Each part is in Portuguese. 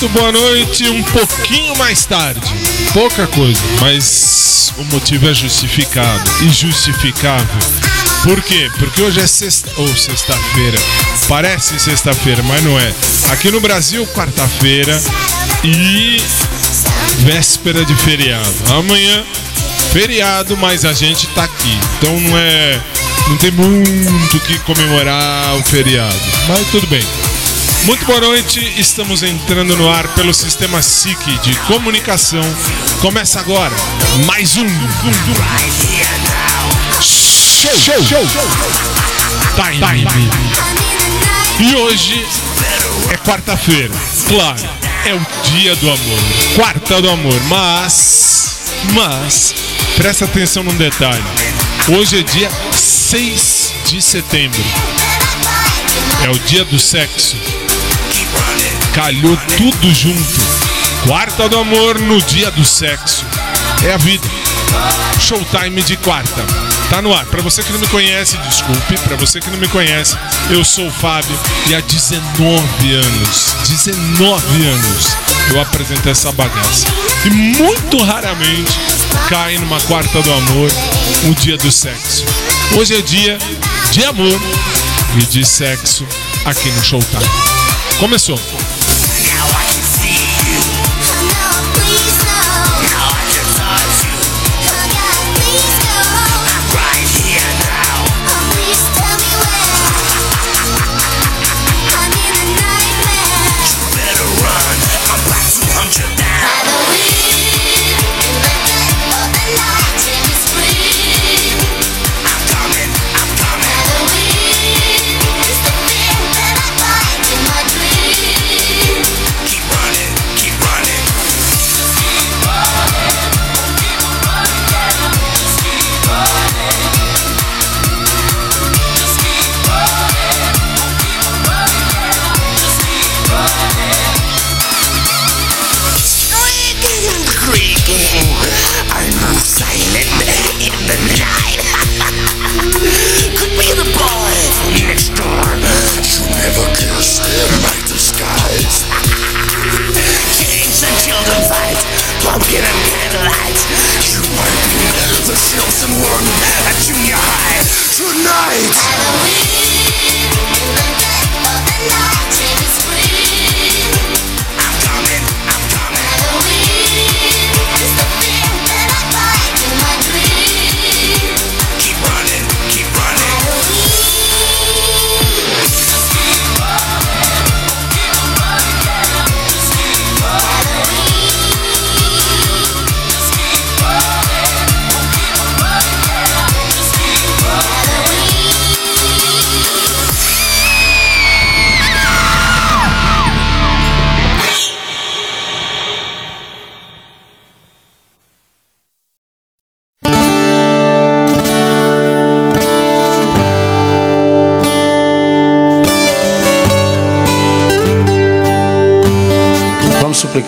8, boa noite, um pouquinho mais tarde. Pouca coisa, mas o motivo é justificado e justificável. Por quê? Porque hoje é sexta ou sexta-feira. Parece sexta-feira, mas não é. Aqui no Brasil, quarta-feira e véspera de feriado. Amanhã feriado, mas a gente tá aqui. Então não é, não tem muito o que comemorar o feriado. Mas tudo bem. Muito boa noite, estamos entrando no ar pelo sistema SIC de comunicação. Começa agora mais um. Show, show, show. Time. E hoje é quarta-feira. Claro, é o dia do amor. Quarta do amor. Mas, mas, presta atenção num detalhe. Hoje é dia 6 de setembro. É o dia do sexo. Calhou tudo junto. Quarta do amor no dia do sexo. É a vida. Showtime de quarta. Tá no ar. Pra você que não me conhece, desculpe. Pra você que não me conhece, eu sou o Fábio e há 19 anos, 19 anos, eu apresento essa bagaça. E muito raramente cai numa quarta do amor, o dia do sexo. Hoje é dia de amor e de sexo aqui no Showtime. Começou.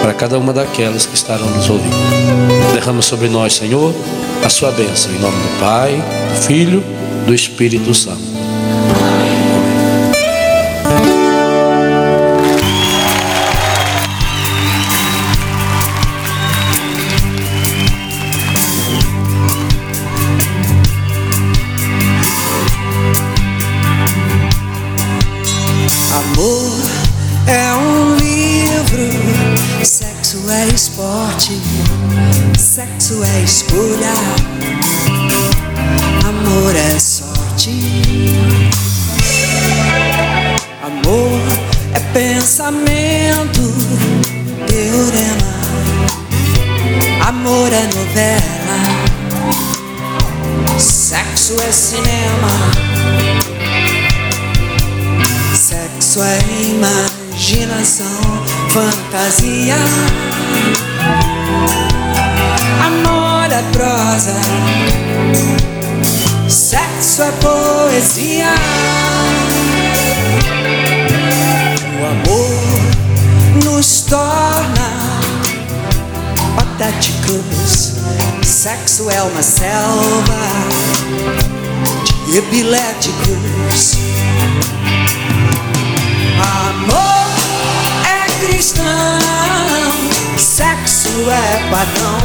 para cada uma daquelas que estarão nos ouvindo. Derrama sobre nós, Senhor, a sua bênção, em nome do Pai, do Filho, do Espírito Santo. É uma selva de epiléticos. Amor é cristão, sexo é padrão.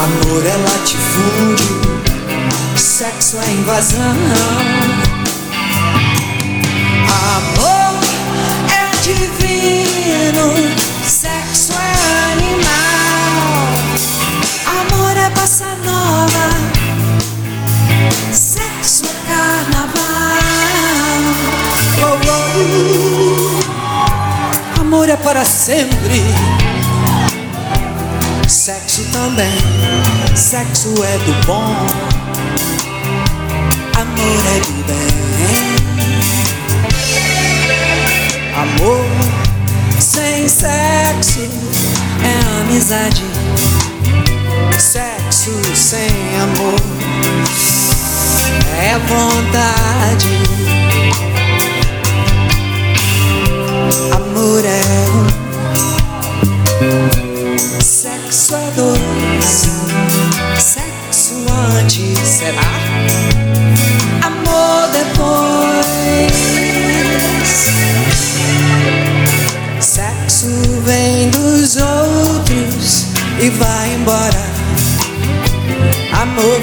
Amor é latifúndio, sexo é invasão. Amor é divino, bossa nova, sexo é carnaval. Oh, oh. Amor é para sempre. Sexo também, sexo é do bom. Amor é do bem. Amor sem sexo é amizade. Sem amor é vontade. Amor é um,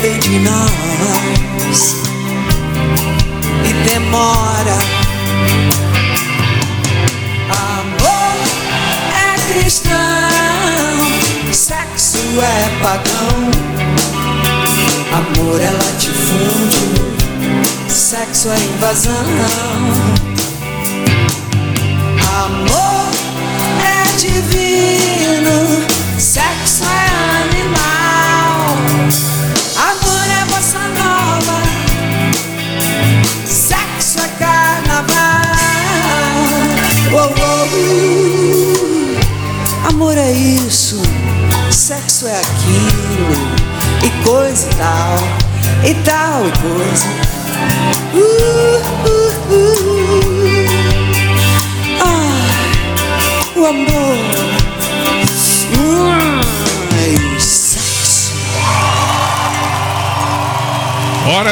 De nós e demora. Amor é cristão, sexo é pagão. Amor é latifúndio, sexo é invasão.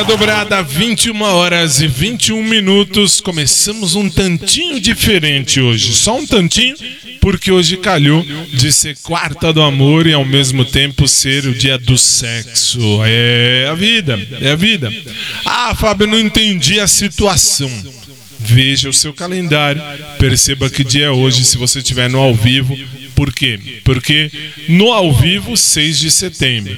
Dobrada, 21 horas e 21 minutos. Começamos um tantinho diferente hoje. Só um tantinho, porque hoje calhou de ser quarta do amor e ao mesmo tempo ser o dia do sexo. É a vida, é a vida. Ah, Fábio, não entendi a situação. Veja o seu calendário, perceba que dia é hoje se você estiver no ao vivo. Por quê? Porque no ao vivo, 6 de setembro.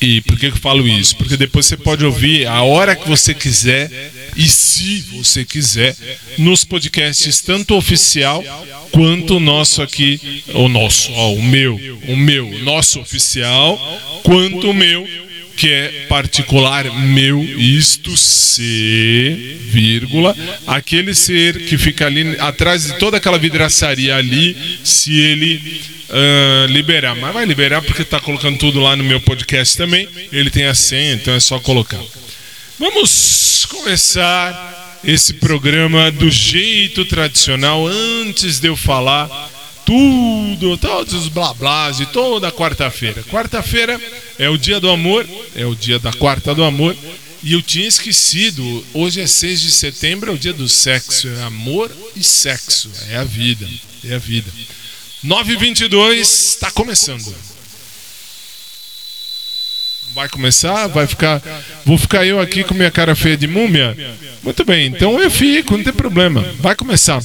E por que eu falo isso? Porque depois você pode ouvir a hora que você quiser e se você quiser nos podcasts tanto oficial quanto o nosso aqui, o nosso, ó, o meu, o meu, nosso oficial, quanto o meu que é particular meu, isto ser, vírgula, aquele ser que fica ali atrás de toda aquela vidraçaria ali, se ele ah, liberar. Mas vai liberar porque está colocando tudo lá no meu podcast também. Ele tem a senha, então é só colocar. Vamos começar esse programa do jeito tradicional. Antes de eu falar tudo, todos os blá blás de toda quarta-feira. Quarta-feira é o dia do amor, é o dia da quarta do amor. E eu tinha esquecido, hoje é 6 de setembro, é o dia do sexo. É amor e sexo. É a vida, é a vida. 9h22, está começando. Vai começar? Vai ficar. Vou ficar eu aqui com minha cara feia de múmia? Muito bem, então eu fico, não tem problema. Vai começar.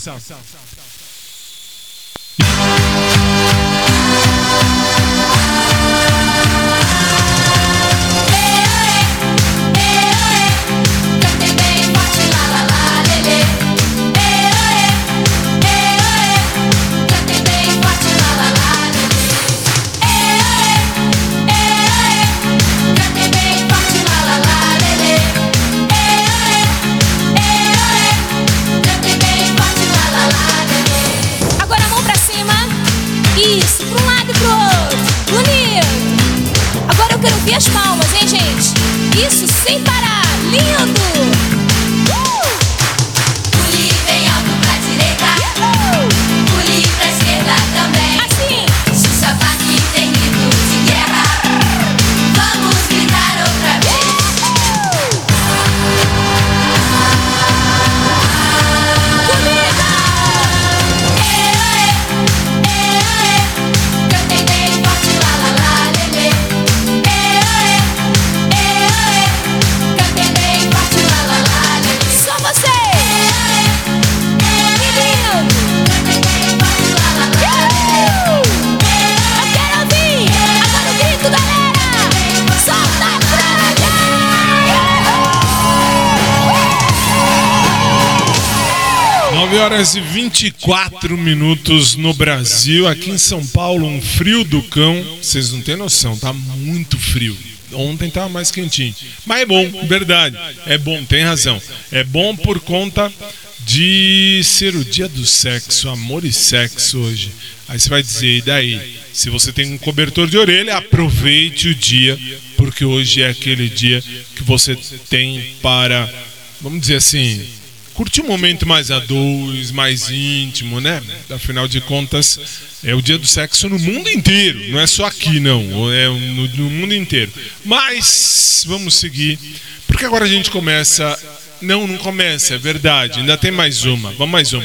Horas e 24 minutos no Brasil. Aqui em São Paulo, um frio do cão. Vocês não têm noção, tá muito frio. Ontem tava mais quentinho. Mas é bom, verdade. É bom, tem razão. É bom por conta de ser o dia do sexo, amor e sexo hoje. Aí você vai dizer, e daí? Se você tem um cobertor de orelha, aproveite o dia, porque hoje é aquele dia que você tem para, vamos dizer assim, curtir um momento mais a dois, mais íntimo, né? Afinal de contas, é o dia do sexo no mundo inteiro, não é só aqui, não, é no, no mundo inteiro. Mas vamos seguir, porque agora a gente começa. Não, não começa, é verdade, ainda tem mais uma, vamos mais uma.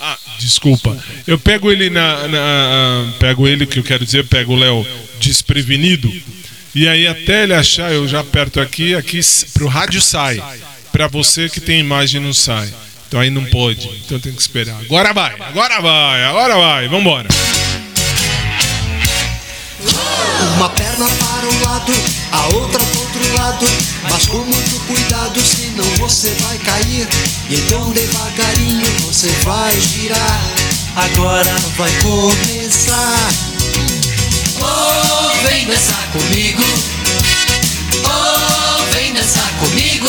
Ah, desculpa. Eu pego ele na, na- Pego ele, que eu quero dizer, pego o Léo desprevenido. E aí até ele achar, eu já aperto aqui, aqui pro rádio sai. Pra você que tem imagem não sai. Então aí não pode. Então tem que esperar. Agora vai, agora vai, agora vai. Vambora. Uma perna para um lado, a outra pro outro lado. Mas com muito cuidado, senão você vai cair. E então devagarinho você vai girar. Agora vai começar. Oh, vem dançar comigo. Oh, vem dançar comigo.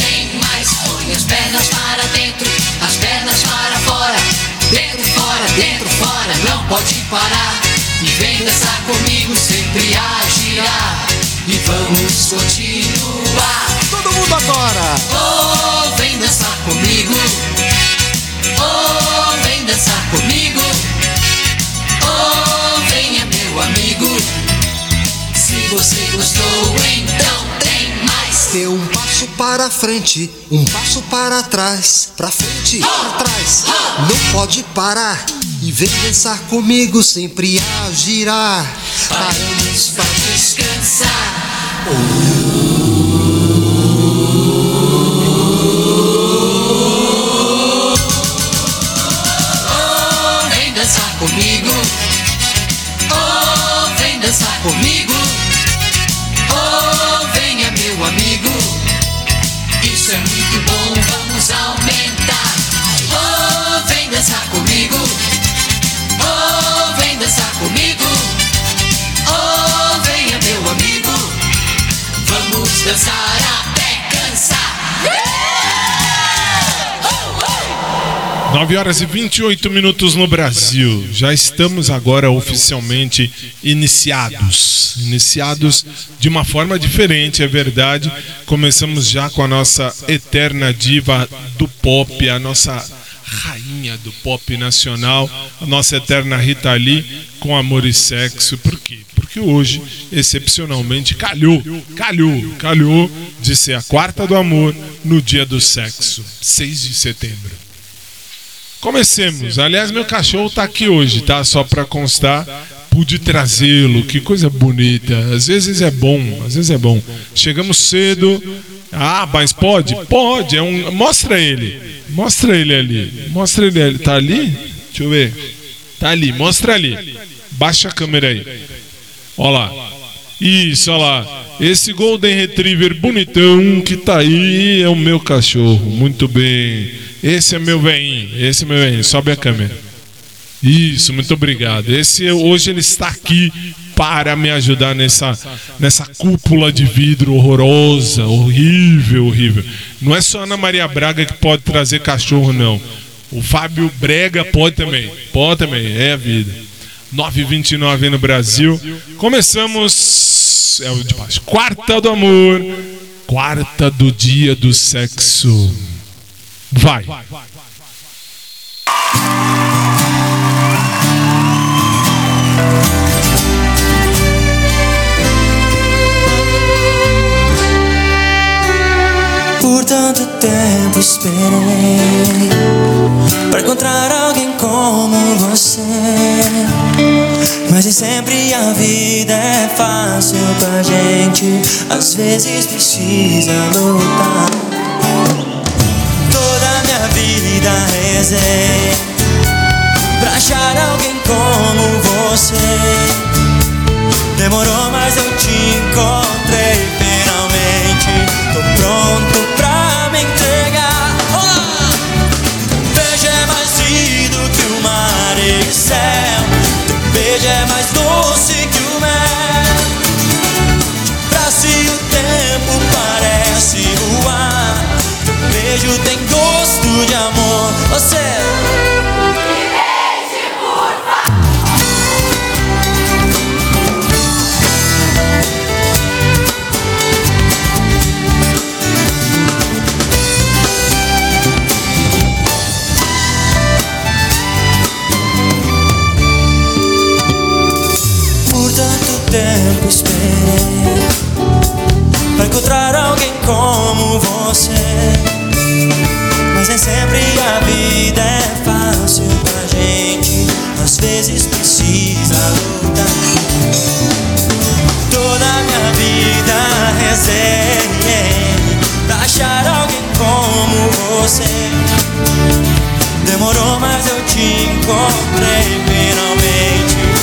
tem mais. Põe as pernas para dentro, as pernas para fora. Dentro, fora, dentro, fora, não pode parar. E vem dançar comigo, sempre a girar. E vamos continuar. Todo mundo agora! Oh, vem dançar comigo. Oh, vem dançar comigo. Oh, venha meu amigo. Se você gostou, tem Dê um passo para frente, um passo para trás, pra frente, pra trás. Não pode parar e vem dançar comigo, sempre a girar. Paramos pra Descansar. Oh, vem dançar comigo. Oh, vem dançar comigo. Amigo. Isso é muito bom, vamos aumentar. Oh, vem dançar comigo. 9 horas e 28 minutos no Brasil. Já estamos agora oficialmente iniciados. Iniciados de uma forma diferente, é verdade. Começamos já com a nossa eterna diva do pop, a nossa rainha do pop nacional, a nossa eterna Rita Lee com Amor e Sexo. Por quê? Porque hoje, excepcionalmente, calhou, calhou, calhou de ser a quarta do amor no dia do sexo, 6 de setembro. Comecemos. Aliás, meu cachorro tá aqui hoje, tá? Só pra constar, pude trazê-lo. Que coisa bonita. Às vezes é bom, às vezes é bom. Chegamos cedo. Ah, mas pode? Pode. É um... Mostra ele. Mostra ele ali. Mostra ele ali. Tá ali? Deixa eu ver. Tá ali. Mostra ali. Baixa a câmera aí. Ó lá. Isso, ó lá. Esse Golden Retriever bonitão que tá aí é o meu cachorro. Muito bem. Esse é meu veinho. Esse é meu veinho. Sobe a câmera. Isso, muito obrigado. Esse hoje ele está aqui para me ajudar nessa nessa cúpula de vidro horrorosa, horrível, horrível. Não é só Ana Maria Braga que pode trazer cachorro não. O Fábio Brega pode também. Pode também, é a vida. 9h29 no Brasil. Começamos. É o de baixo. Quarta do amor. Quarta do dia do sexo. Vai. Por tanto tempo esperei Pra encontrar alguém como você. Mas nem sempre a vida é fácil pra gente. Às vezes precisa lutar rezei Pra achar alguém como você Demorou, mas eu te encontrei finalmente. Tô pronto beijo tem gosto de amor. Você. Por tanto tempo esperei Pra encontrar alguém como você Mas nem sempre a vida é fácil pra gente. Às vezes precisa lutar. Toda minha vida rezei Pra achar alguém como você. Demorou, mas eu te encontrei finalmente.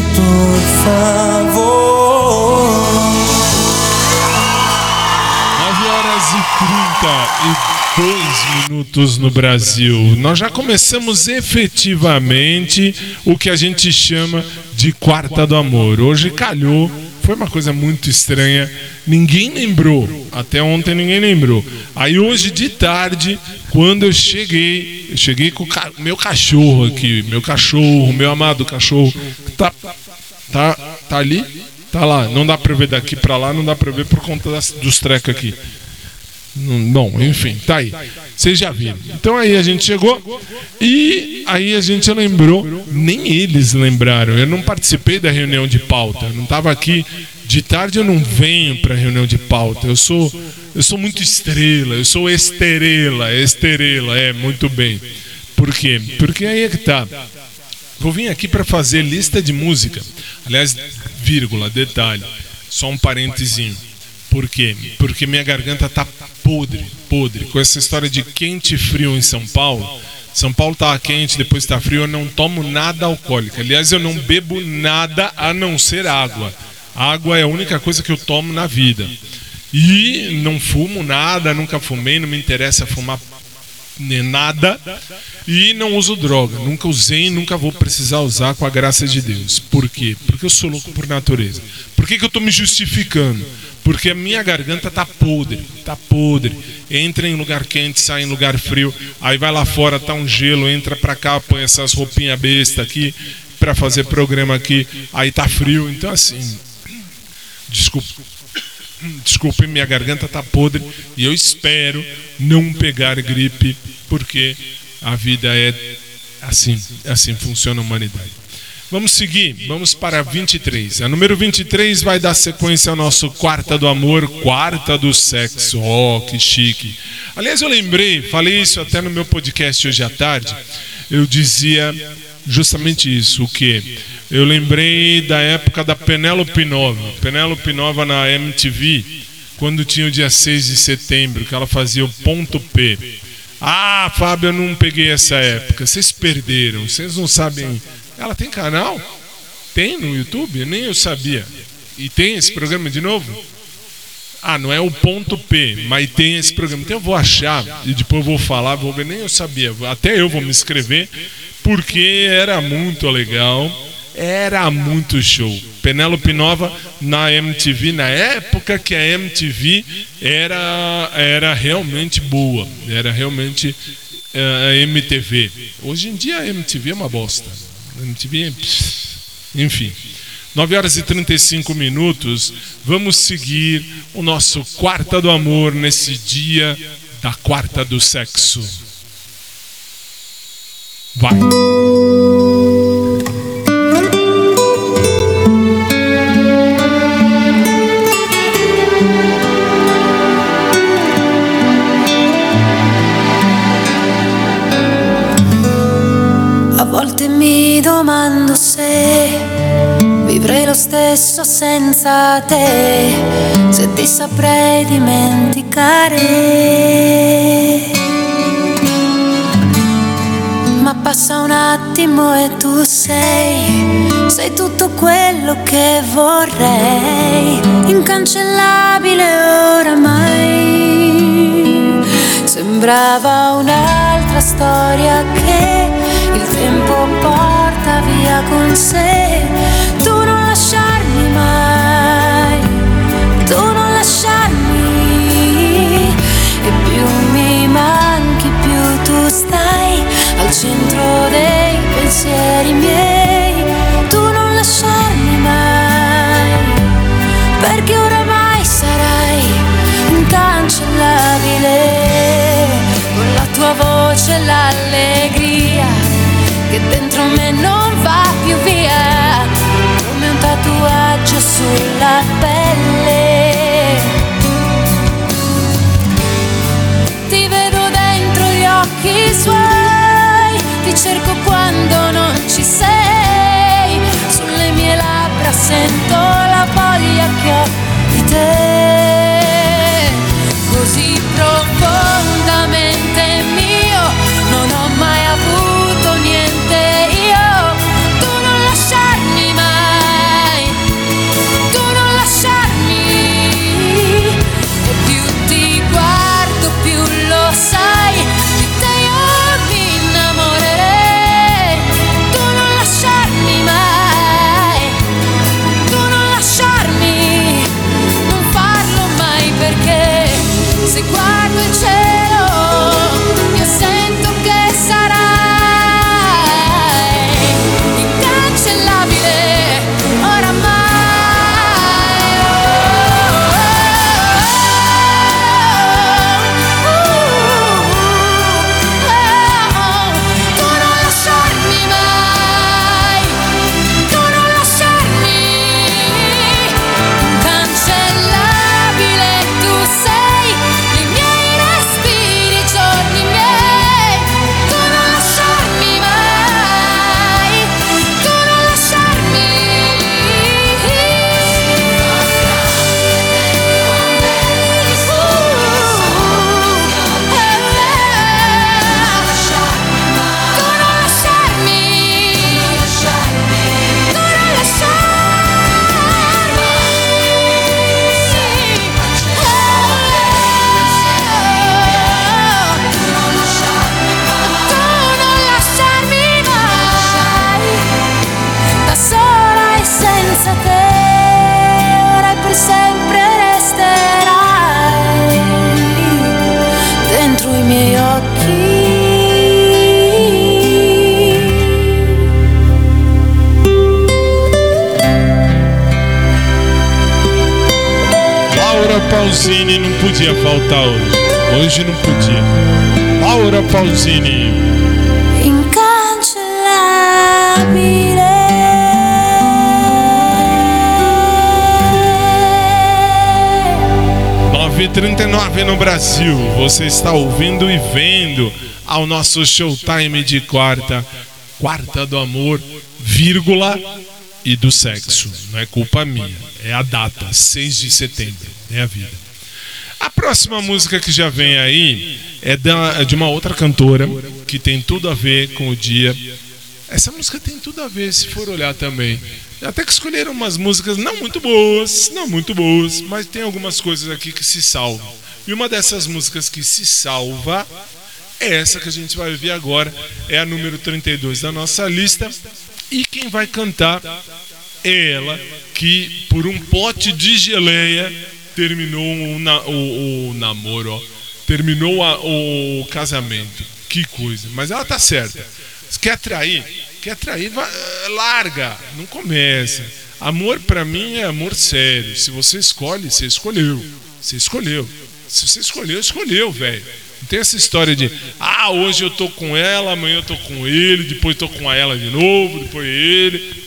Por favor. 9 horas e 32 minutos no Brasil. Nós já começamos efetivamente o que a gente chama de Quarta do Amor. Hoje calhou, foi uma coisa muito estranha. Ninguém lembrou, até ontem ninguém lembrou. Aí hoje de tarde, quando eu cheguei, eu cheguei com o ca- meu cachorro aqui, meu cachorro, meu amado cachorro, tá, tá, tá ali, tá lá. Não dá pra ver daqui pra lá, não dá pra ver por conta das- dos trecos aqui. Bom, enfim, tá aí. Vocês já viram. Então aí a gente chegou e aí a gente lembrou, nem eles lembraram. Eu não participei da reunião de pauta. Eu não estava aqui de tarde, eu não venho para reunião de pauta. Eu sou eu sou muito estrela, eu sou esterela, esterela, é muito bem. Por quê? Porque aí é que tá. Vou vir aqui para fazer lista de música. Aliás, vírgula, detalhe, só um parentezinho. Por quê? Porque minha garganta tá podre, podre. Com essa história de quente e frio em São Paulo. São Paulo tá quente, depois tá frio, eu não tomo nada alcoólico. Aliás, eu não bebo nada a não ser água. Água é a única coisa que eu tomo na vida. E não fumo nada, nunca fumei, não me interessa fumar nada e não uso droga. Nunca usei nunca vou precisar usar com a graça de Deus. Por quê? Porque eu sou louco por natureza. Por que, que eu estou me justificando? Porque a minha garganta tá podre, tá podre. Entra em lugar quente, sai em lugar frio. Aí vai lá fora, tá um gelo, entra pra cá, põe essas roupinhas besta aqui pra fazer programa aqui. Aí tá frio. Então assim, desculpa. Desculpe, minha garganta tá podre e eu espero não pegar gripe, porque a vida é assim, assim funciona a humanidade. Vamos seguir, vamos para a 23. A número 23 vai dar sequência ao nosso Quarta do Amor, Quarta do Sexo. Oh, que chique. Aliás, eu lembrei, falei isso até no meu podcast hoje à tarde. Eu dizia justamente isso, o que? Eu lembrei da época da Penélope Nova. Penélope Nova na MTV, quando tinha o dia 6 de setembro, que ela fazia o ponto P. Ah, Fábio, eu não peguei essa época. Vocês perderam, vocês não sabem. Ela tem canal? Tem no YouTube? Nem eu sabia. E tem esse programa de novo? Ah, não é o ponto P, mas tem esse programa. Então eu vou achar e depois eu vou falar, vou ver, nem eu sabia. Até eu vou me inscrever, porque era muito legal, era muito show. Penélope Nova na MTV, na época que a MTV era, era realmente boa, era realmente eh, a MTV. Hoje em dia a MTV é uma bosta. A MTV, pff, enfim. 9 horas e 35 minutos. Vamos seguir o nosso Quarta do Amor nesse dia da Quarta do Sexo. Vai. Stesso senza te, se ti saprei dimenticare. Ma passa un attimo e tu sei, sei tutto quello che vorrei, incancellabile oramai. Sembrava un'altra storia che il tempo porta via con sé. Lasciarmi mai, tu non lasciarmi. E più mi manchi, più tu stai al centro dei pensieri miei. Tu non lasciarmi mai, perché oramai sarai incancellabile con la tua voce l'allegria che dentro me non va più via tatuaggio sulla pelle. Ti vedo dentro gli occhi suoi ti cerco quando non ci sei. Sulle mie labbra sento la voglia che ho di te. Così Pausini não podia faltar hoje. Hoje não podia. Laura Pausini. Incancellabile. 9h39 no Brasil. Você está ouvindo e vendo ao nosso showtime de quarta. Quarta do amor, vírgula e do sexo. Não é culpa minha. É a data, 6 de setembro. É a vida. A próxima música que já vem aí é é de uma outra cantora que tem tudo a ver com o dia. Essa música tem tudo a ver, se for olhar também. Até que escolheram umas músicas não muito boas, não muito boas, mas tem algumas coisas aqui que se salvam. E uma dessas músicas que se salva é essa que a gente vai ouvir agora. É a número 32 da nossa lista. E quem vai cantar é ela que, por um pote de geleia, terminou o, na- o- o namoro, ó. terminou a- o casamento. Que coisa. Mas ela tá certa. Quer trair? Quer trair? vai- larga. Não começa. Amor pra mim é amor sério. Se você escolhe, você escolheu. Você escolheu. Se você escolheu, escolheu, velho. Não tem essa história de, ah, hoje eu tô com ela, amanhã eu tô com ele, depois tô com ela de novo, depois ele.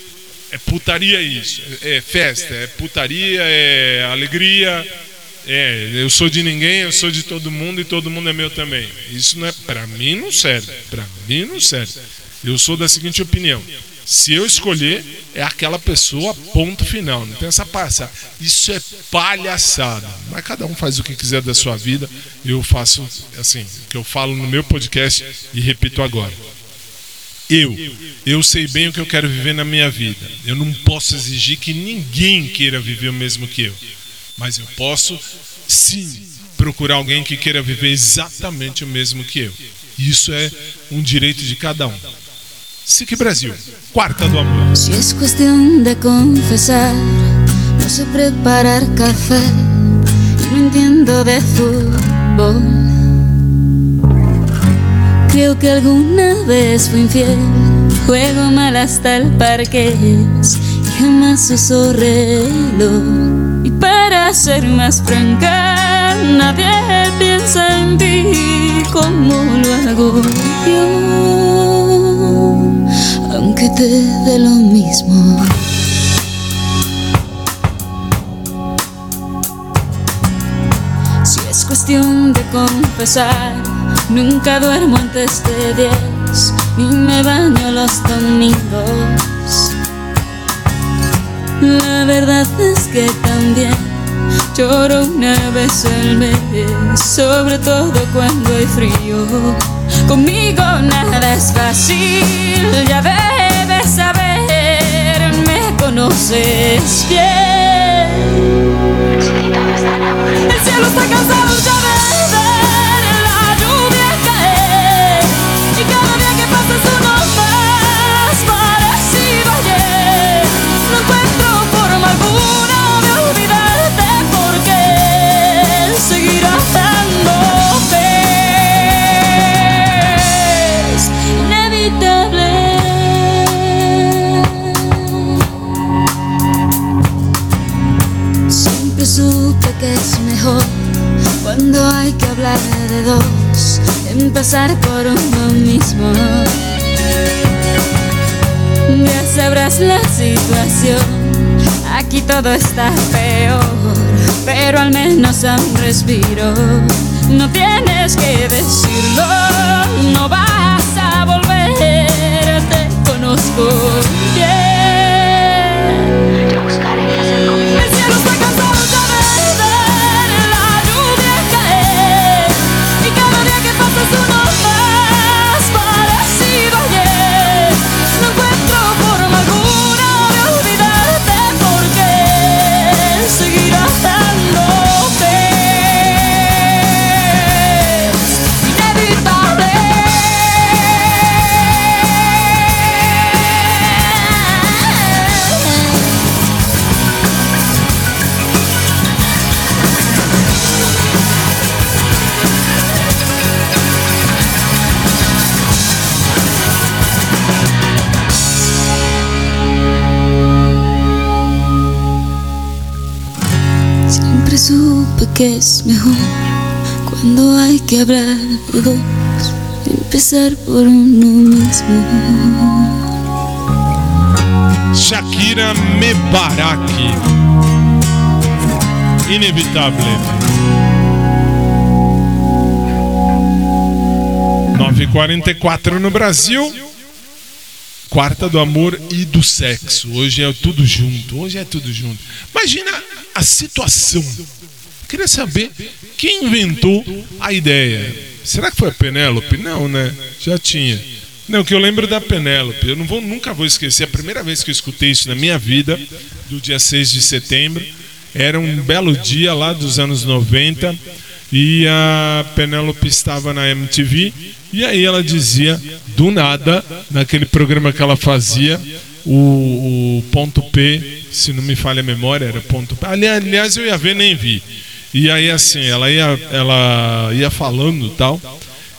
É putaria isso. É festa, é putaria, é alegria. É, eu sou de ninguém, eu sou de todo mundo e todo mundo é meu também. Isso não é, para mim não serve. Para mim não serve. Eu sou da seguinte opinião: se eu escolher, é aquela pessoa, ponto final. Não tem essa passa. Isso é palhaçada. Mas cada um faz o que quiser da sua vida. Eu faço assim, o que eu falo no meu podcast e repito agora. Eu, eu sei bem o que eu quero viver na minha vida. Eu não posso exigir que ninguém queira viver o mesmo que eu. Mas eu posso, sim, procurar alguém que queira viver exatamente o mesmo que eu. Isso é um direito de cada um. SIC Brasil, quarta do amor. Si es cuestión de confesar, no preparar café y no entiendo de fútbol. Creo que alguna vez fui infiel, juego mal hasta el parqués jamás uso reloj. Y para ser más franca, nadie piensa en ti como lo hago yo aunque te dé lo mismo. Cuestión de confesar, nunca duermo antes de 10 y me baño los domingos. La verdad es que también lloro una vez al mes, sobre todo cuando hay frío. Conmigo nada es fácil, ya debes saber, me conoces bien. Cielo está cansado ya de ver la lluvia caer y cada día que pasa es uno más parecido ayer. No encuentro forma alguna de olvidarte porque seguir amándote es inevitable. Siempre supe que cuando hay que hablar de dos, empezar por uno mismo. Ya sabrás la situación, aquí todo está peor, pero al menos a un respiro. No tienes que decirlo, no vas a volver, te conozco bien. El cielo está porque es mejor cuando hay que hablar de dos, empezar por uno mismo. Shakira Mebaraki. Inevitável. 9h44 no Brasil. Quarta do amor e do sexo. Hoje é tudo junto. Hoje é tudo junto. Imagina a situação. Queria saber quem inventou a ideia. Será que foi a Penélope? Não, né? Já tinha. Não, que eu lembro da Penélope. Eu não vou, nunca vou esquecer. A primeira vez que eu escutei isso na minha vida, do dia 6 de setembro, era um belo dia lá dos anos 90 e a Penélope estava na MTV e aí ela dizia do nada naquele programa que ela fazia o, o ponto P se não me falha a memória era ponto P Ali- aliás eu ia ver nem vi e aí assim ela ia ela ia falando tal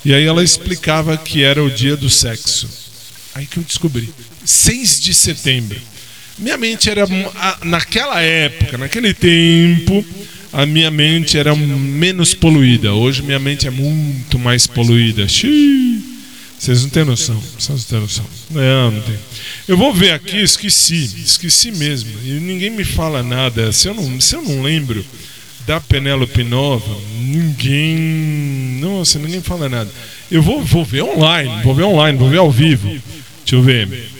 e aí ela explicava que era o dia do sexo aí que eu descobri 6 de setembro minha mente era naquela época, naquele tempo, a minha mente era menos poluída. Hoje minha mente é muito mais poluída. Xiii. Vocês não têm noção. Vocês não têm noção. Não, não tem. Eu vou ver aqui, esqueci. Esqueci mesmo. E ninguém me fala nada. Se eu não, se eu não lembro da Penélope Nova, ninguém. Nossa, ninguém fala nada. Eu vou, vou ver online, vou ver online, vou ver ao vivo. Deixa eu ver.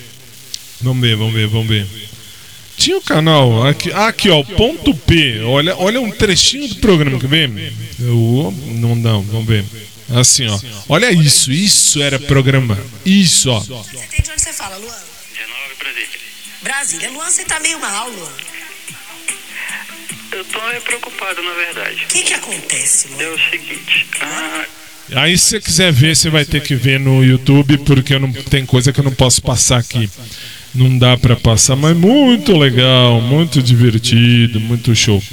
Vamos ver, vamos ver, vamos ver. Tinha o canal aqui, ah, aqui ó, ponto P. Olha, olha um trechinho do programa, quer ver? Eu, não, não, vamos ver. Assim, ó. Olha isso, isso era programa. Isso, ó. Você tem de onde você fala, Luan? 19 Brasília. Brasília. Luan, você tá meio mal, Luan. Eu tô meio preocupado, na verdade. O que que acontece, Luan? É o seguinte, ah, Aí se você quiser ver, você vai ter que ver no YouTube, porque eu não, tem coisa que eu não posso passar aqui. Não dá pra passar, mas muito legal, muito divertido, muito show.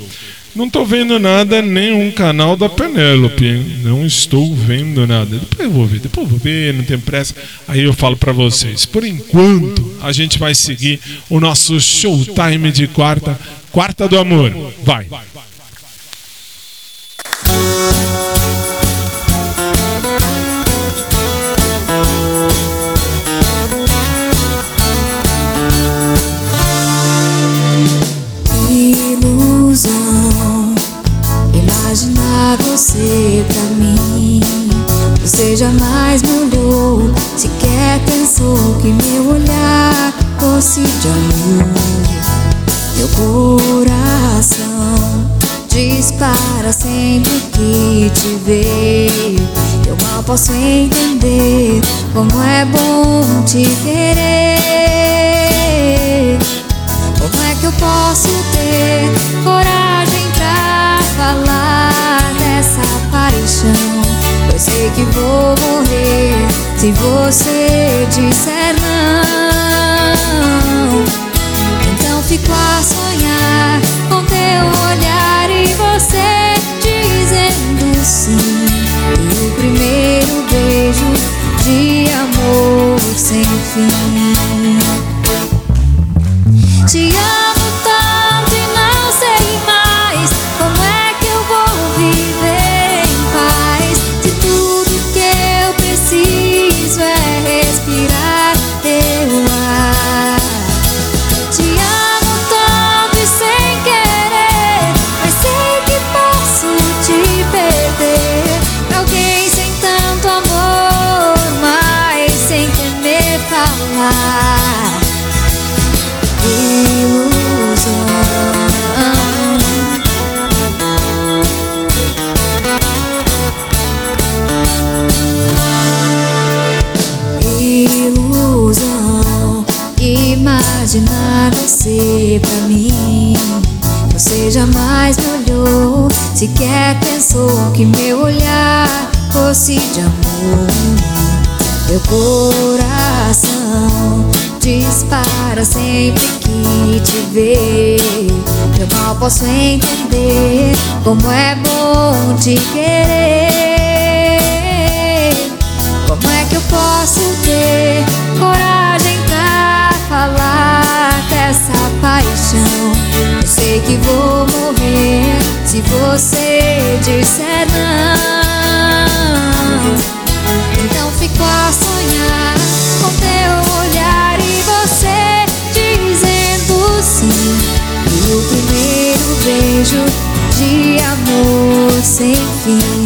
Não tô vendo nada, nenhum canal da Penélope? Não estou vendo nada. Depois eu vou ver, depois eu vou ver, não tem pressa. Aí eu falo pra vocês. Por enquanto, a gente vai seguir o nosso showtime de quarta, quarta do amor. Vai. Ilusão, imaginar você pra mim. Você jamais olhou, sequer pensou que meu olhar fosse de amor. Meu coração dispara sempre que te vê. Eu mal posso entender como é bom te querer. Como é que eu posso ter coragem pra falar dessa paixão? Eu sei que vou morrer se você disser não. Fico a sonhar com teu olhar e você dizendo sim. E o primeiro beijo de amor sem fim. Jamais me olhou, sequer pensou que meu olhar fosse de amor. Meu coração dispara sempre que te vê. Eu mal posso entender como é bom te querer. Como é que eu posso ter coragem pra falar dessa paixão? Sei que vou morrer se você disser não. Então fico a sonhar com teu olhar e você dizendo sim. E o primeiro beijo de amor sem fim.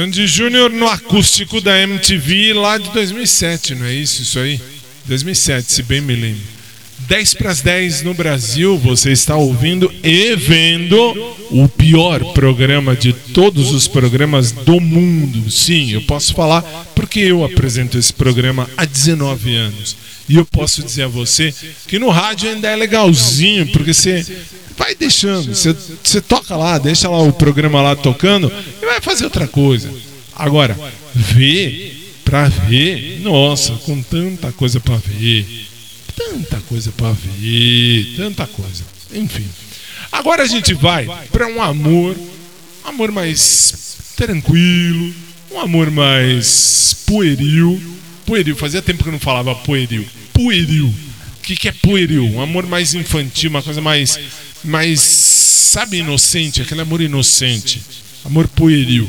Sandy Júnior no acústico da MTV lá de 2007, não é isso? Isso aí? 2007, se bem me lembro. 10 para as 10 no Brasil, você está ouvindo e vendo o pior programa de todos os programas do mundo. Sim, eu posso falar porque eu apresento esse programa há 19 anos. E eu posso dizer a você que no rádio ainda é legalzinho, porque você vai deixando, você, toca lá, deixa lá o programa lá tocando e vai fazer outra coisa. Agora, ver, pra ver, nossa, com tanta coisa pra ver, tanta coisa pra ver, tanta coisa. Enfim. Agora a gente vai pra um amor, um amor mais tranquilo, um amor mais pueril. Pueril, fazia tempo que eu não falava pueril. Pueril. O que, que é pueril? Um amor mais infantil, uma coisa mais, mais, sabe, inocente, aquele amor inocente. Amor pueril.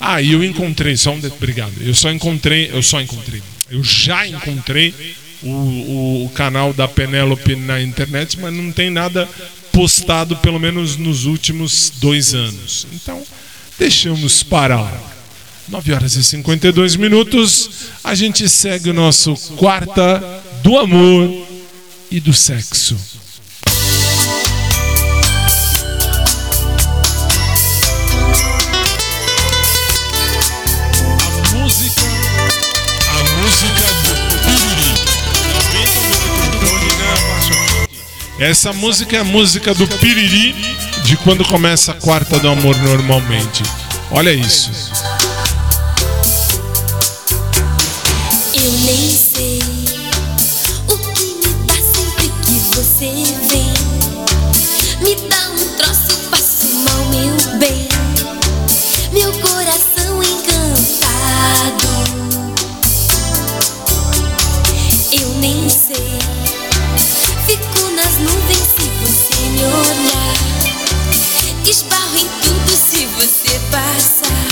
Ah, e eu encontrei, só um de... obrigado. Eu só encontrei, eu só encontrei. Eu já encontrei o, o, o canal da Penélope na internet, mas não tem nada postado, pelo menos nos últimos dois anos. Então, deixamos para lá. 9 horas e 52 minutos, a gente segue o nosso quarta do amor e do sexo. Essa música é a música do Piriri de quando começa a quarta do amor normalmente. Olha isso. Eu nem se você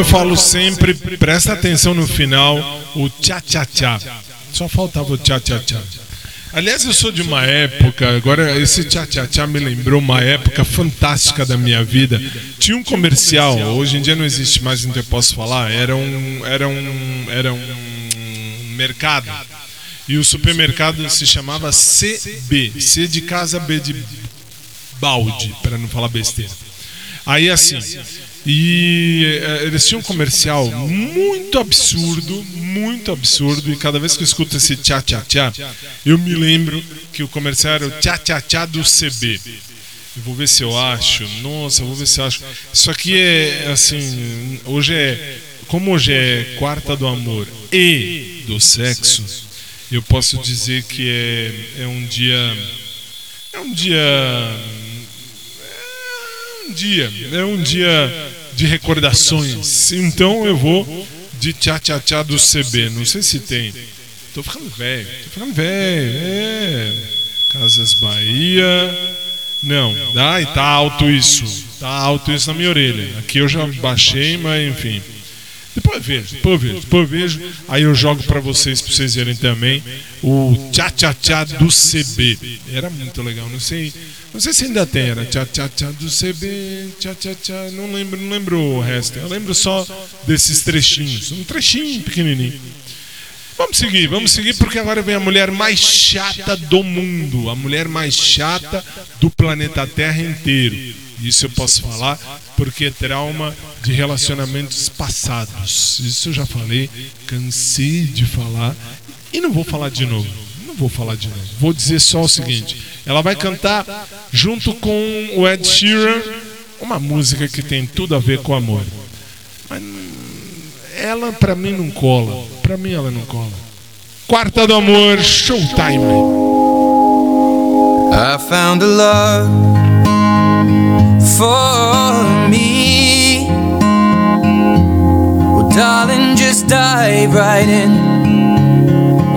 eu falo sempre, presta atenção no final, o tchá-tchá-tchá. Só faltava o tchá-tchá-tchá. Aliás, eu sou de uma época, agora esse tchá-tchá-tchá me lembrou uma época fantástica da minha vida. Tinha um comercial, hoje em dia não existe mais, então eu posso falar, era um, era um, era um mercado. E o supermercado se chamava CB, C de casa, B de balde, para não falar besteira. Aí assim, e eh, eles tinham um comercial muito absurdo, muito absurdo, e cada vez que eu escuto esse tchá tchá tchá, eu me lembro que o comercial era o tchá tchá tchá do CB. Eu vou ver se eu acho. Nossa, vou ver se eu acho. Isso aqui é assim, hoje é como hoje é quarta do amor e do sexo, eu posso dizer que é, é um dia é um dia dia, é um dia de recordações. Então eu vou de tchá tchá tchá do CB. Não sei se tem. Tô ficando velho, tô ficando velho. É. Casas Bahia. Não, ai, tá alto isso. Tá alto isso na minha orelha. Aqui eu já baixei, mas enfim. Depois eu vejo, depois eu vejo, depois eu vejo. Aí eu jogo pra vocês, pra vocês verem também, o tchá tchá tchá do CB. Era muito legal, não sei. Não sei se ainda tem, era tchá tchá tchá do CB, tchá tchá tchá. Não lembro, não lembro o resto. Eu lembro só desses trechinhos. Um trechinho pequenininho. Vamos seguir, vamos seguir, porque agora vem a mulher mais chata do mundo. A mulher mais chata do planeta Terra inteiro. Isso eu posso falar porque é trauma de relacionamentos passados. Isso eu já falei, cansei de falar e não vou falar de novo. Vou falar de novo. Vou dizer só o seguinte: ela vai cantar junto com o Ed Sheeran uma música que tem tudo a ver com amor. Mas ela pra mim não cola. Pra mim ela não cola. Quarta do amor, showtime. I found a love for me. Well, darling, just dive right in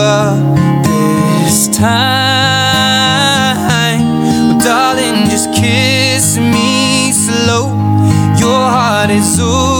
up this time. Well, darling, just kiss me slow. Your heart is all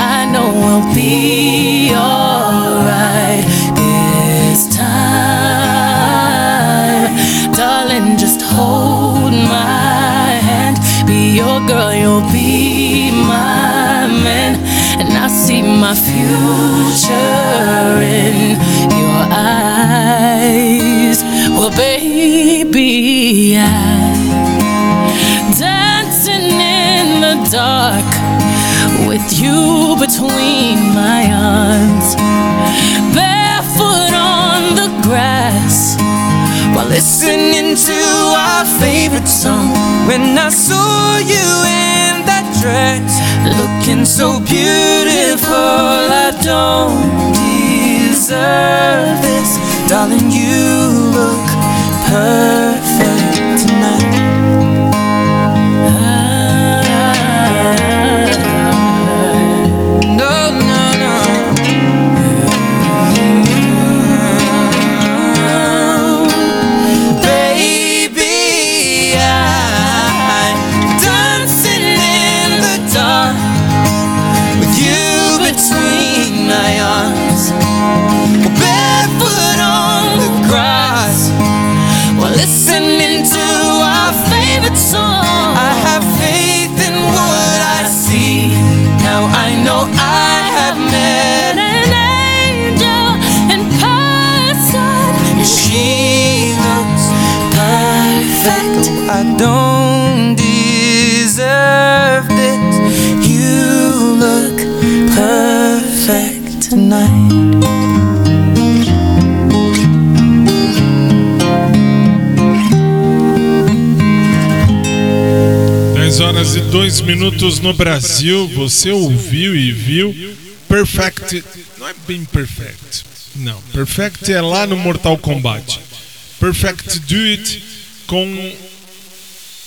I know we'll be alright this time. Darling, just hold my hand. Be your girl, you'll be my man. And I see my future in your eyes. Well, baby, I'm dancing in the dark with you between my arms. Barefoot on the grass while listening to our favorite song. When I saw you in that dress, looking so beautiful, I don't deserve this, darling. You look perfect 10 horas e 2 minutos no Brasil. Você ouviu e viu Perfect. Não é bem perfect. Não. Perfect é lá no Mortal Kombat. Perfect Do It com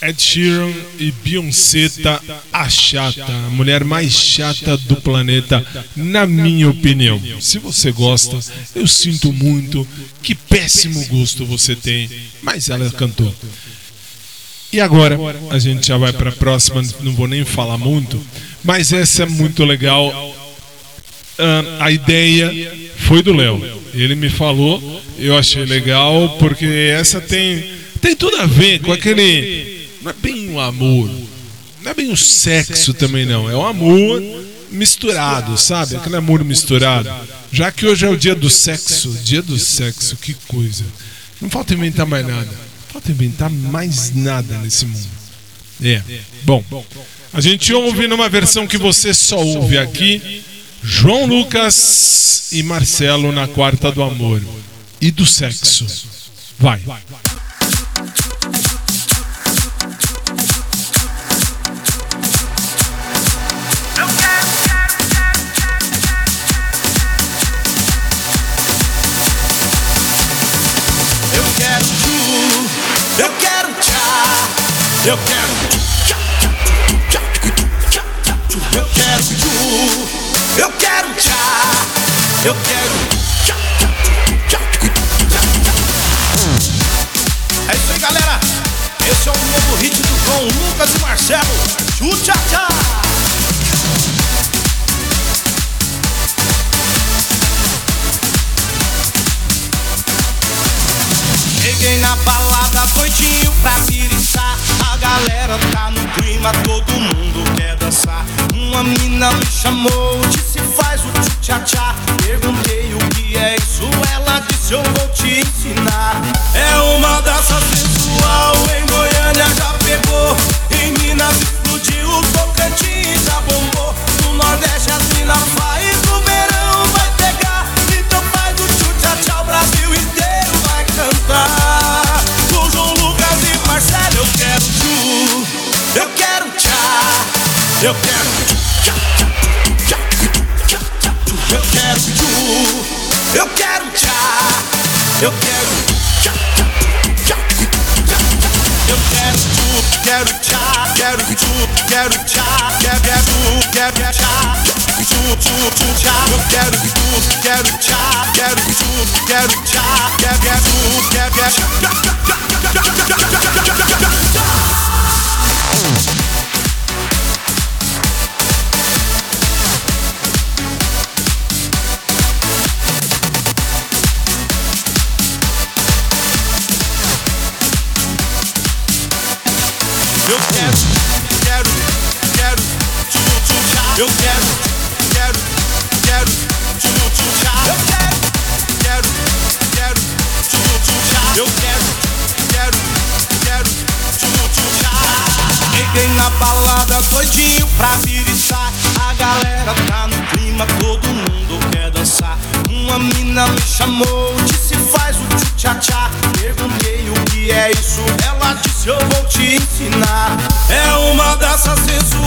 Ed Sheeran e Beyoncé tá a chata, a mulher mais chata do planeta, na minha opinião. Se você gosta, eu sinto muito. Que péssimo gosto você tem, mas ela cantou. E agora a gente já vai para a próxima, não vou nem falar muito, mas essa é muito legal. A ideia foi do Léo. Ele me falou, eu achei legal porque essa tem tem tudo a ver com aquele não é bem o amor, não é bem o sexo também não, é o amor misturado, sabe? Aquele amor misturado. Já que hoje é o dia do sexo, dia do sexo, que coisa. Não falta inventar mais nada. Falta inventar mais nada nesse mundo. É. Bom, a gente ouve numa versão que você só ouve aqui. João Lucas e Marcelo na Quarta do Amor e do Sexo. Vai. Eu quero eu quero eu quero tchá, eu quero É isso aí, galera. Esse é o novo hit do João Lucas e Marcelo. Chu tchá tchá. cima, todo mundo quer dançar. Uma mina me chamou, disse faz o tchá-tchá. Perguntei o que é isso, ela disse eu vou te ensinar. É uma da eu quero eu quero tchu, quero tchá, quero tchu, quero tchá, quero quero quero tchá, tchu, tchu, tchu, tchá, eu quero tchu, quero tchá, quero tchu, quero tchá, quero quero quero tchá, balada doidinho pra viriçar. A galera tá no clima, todo mundo quer dançar. Uma mina me chamou, disse faz o tchu tchá tchá. Perguntei o que é isso, ela disse eu vou te ensinar. É uma dança sensual,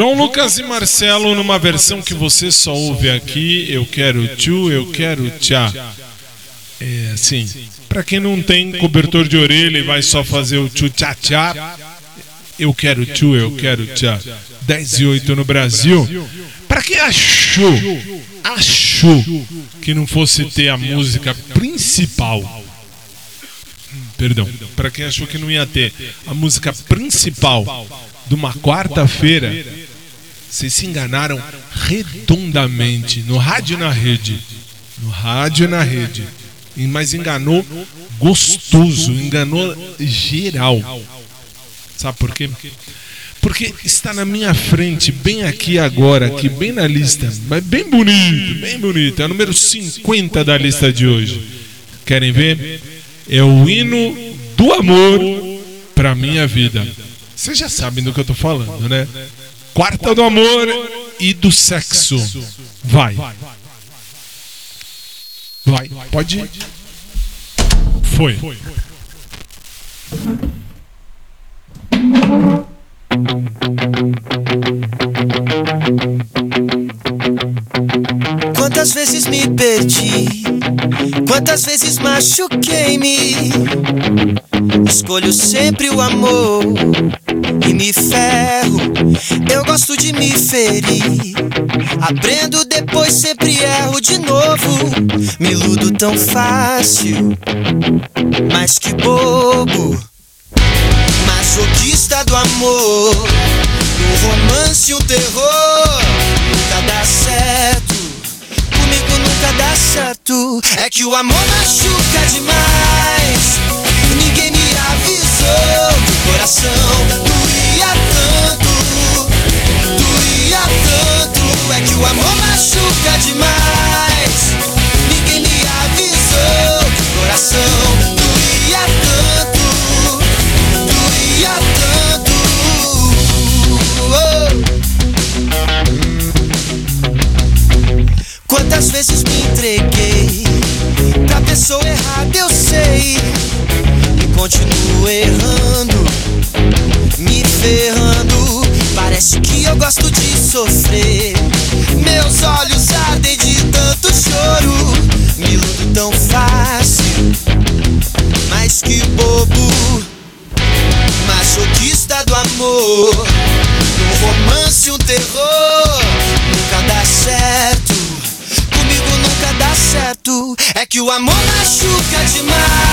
João Lucas e Marcelo numa versão que você só ouve aqui. Eu quero tchu, eu quero tchá. É assim, pra quem não tem cobertor de orelha e vai só fazer o tchu tchá tchá. Eu quero tchu, eu quero tchá. 10 e 8 no Brasil. Pra quem achou, achou que não fosse ter a música principal. Perdão, pra quem achou que não ia ter a música principal de uma quarta-feira, vocês se enganaram redondamente. No rádio na rede. No rádio na rede. Mas enganou gostoso, enganou geral. Sabe por quê? Porque está na minha frente, bem aqui agora, aqui, bem na lista, mas bem bonito, bem bonito. É o número 50 da lista de hoje. Querem ver? É o hino do amor para minha vida. Vocês já sabem do que eu tô falando, né? Quarta do amor e do sexo. Vai. Vai. Pode ir. Foi. Quantas vezes me perdi, quantas vezes machuquei-me. Escolho sempre o amor e me ferro. Eu gosto de me ferir. Aprendo depois, sempre erro de novo. Me iludo tão fácil, mas que bobo. Masoquista do amor, um romance, um terror. Nunca dá certo, nunca dá certo. É que o amor machuca demais. Ninguém me avisou que o coração doía tanto, doía tanto. É que o amor machuca demais. Ninguém me avisou que coração Quantas vezes me entreguei pra pessoa errada, eu sei. E continuo errando, me ferrando. Parece que eu gosto de sofrer. Meus olhos ardem de tanto choro. Me iludo tão fácil, mas que bobo. Que o amor machuca demais.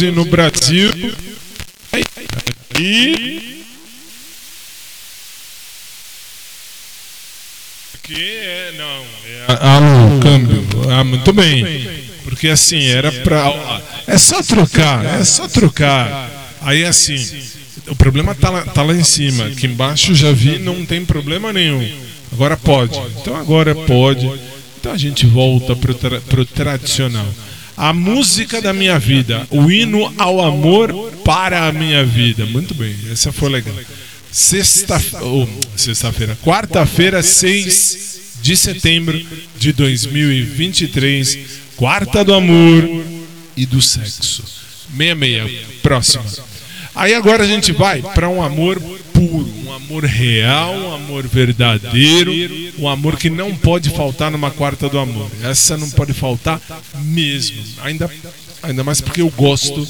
12 no Brasil. E. Que é. Não. É, ah, no câmbio. Ah, muito bem. Porque assim, era pra. É só trocar, é só trocar. Aí assim. O problema tá lá, tá lá em cima. Aqui embaixo já vi, não tem problema nenhum. Agora pode. Então agora pode. Então a gente volta pro, tra pro tradicional. A música da minha vida, o hino ao amor para a minha vida. Muito bem, essa foi legal. Sexta, oh, sexta-feira, quarta-feira, 6 de setembro de 2023, quarta do amor e do sexo. 66, próxima. Aí agora a gente vai para um amor puro, um amor real, um amor verdadeiro, um amor que não pode faltar numa quarta do amor. Essa não pode faltar mesmo. Ainda, ainda mais porque eu gosto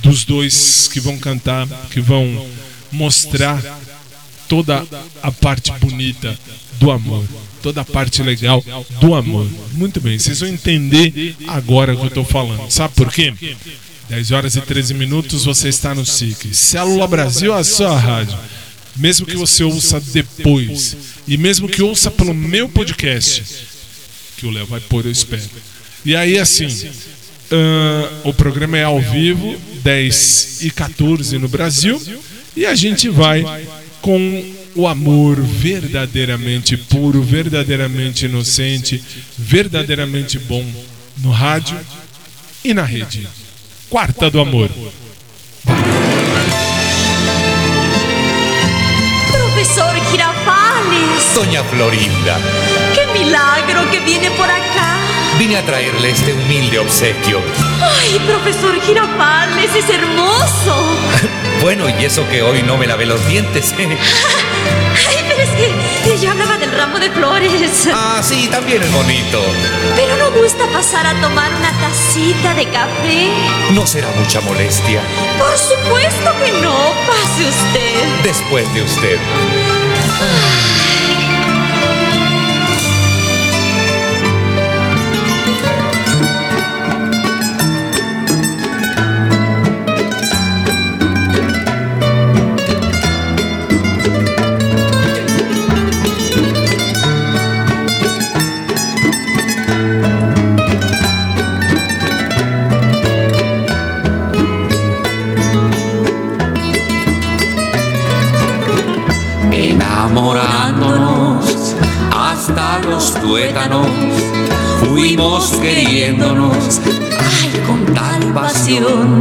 dos dois que vão cantar, que vão mostrar toda a parte bonita do amor, toda a parte legal do amor. Muito bem, vocês vão entender agora o que eu estou falando. Sabe por quê? 10 horas e 13 minutos, você está no SIC. Célula Brasil, a sua rádio. Mesmo que você ouça depois, e mesmo que ouça pelo meu podcast, que o Léo vai pôr, eu espero. E aí, assim, ah, o programa é ao vivo, 10 e 14 no Brasil, e a gente vai com o amor verdadeiramente puro, verdadeiramente inocente, verdadeiramente bom no rádio e na rede. Quarta do Amor. Doña Florinda, qué milagro que viene por acá. vine a traerle este humilde obsequio. Ay, profesor Girafales, es hermoso. Bueno, y eso que hoy no me lavé los dientes. ¿eh? Ay, pero es que yo hablaba del ramo de flores. Ah, sí, también es bonito. Pero no gusta pasar a tomar una tacita de café. No será mucha molestia. Por supuesto que no. Pase usted. Después de usted. Queriéndonos, ay, con tal pasión,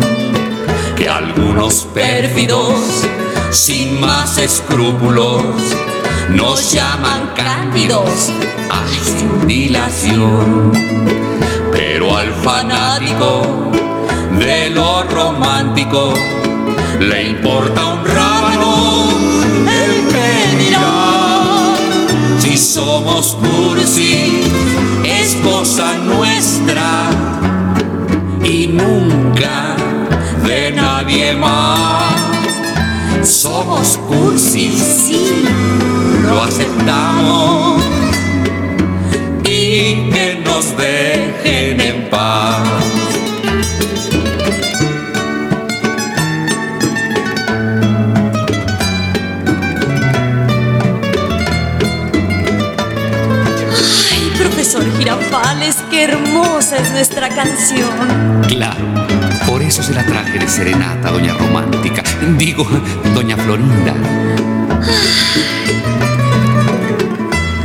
que algunos pérfidos, sin más escrúpulos, nos llaman cándidos, ay, sin dilación. Pero al fanático de lo romántico, le importa un rábano el que dirá si somos cursi es cosa nuestra y nunca de nadie más. Somos cursis lo aceptamos. Y que nos dejen en paz qué hermosa es nuestra canción. Claro, por eso se la traje de serenata, doña Romántica. Digo, doña Florinda.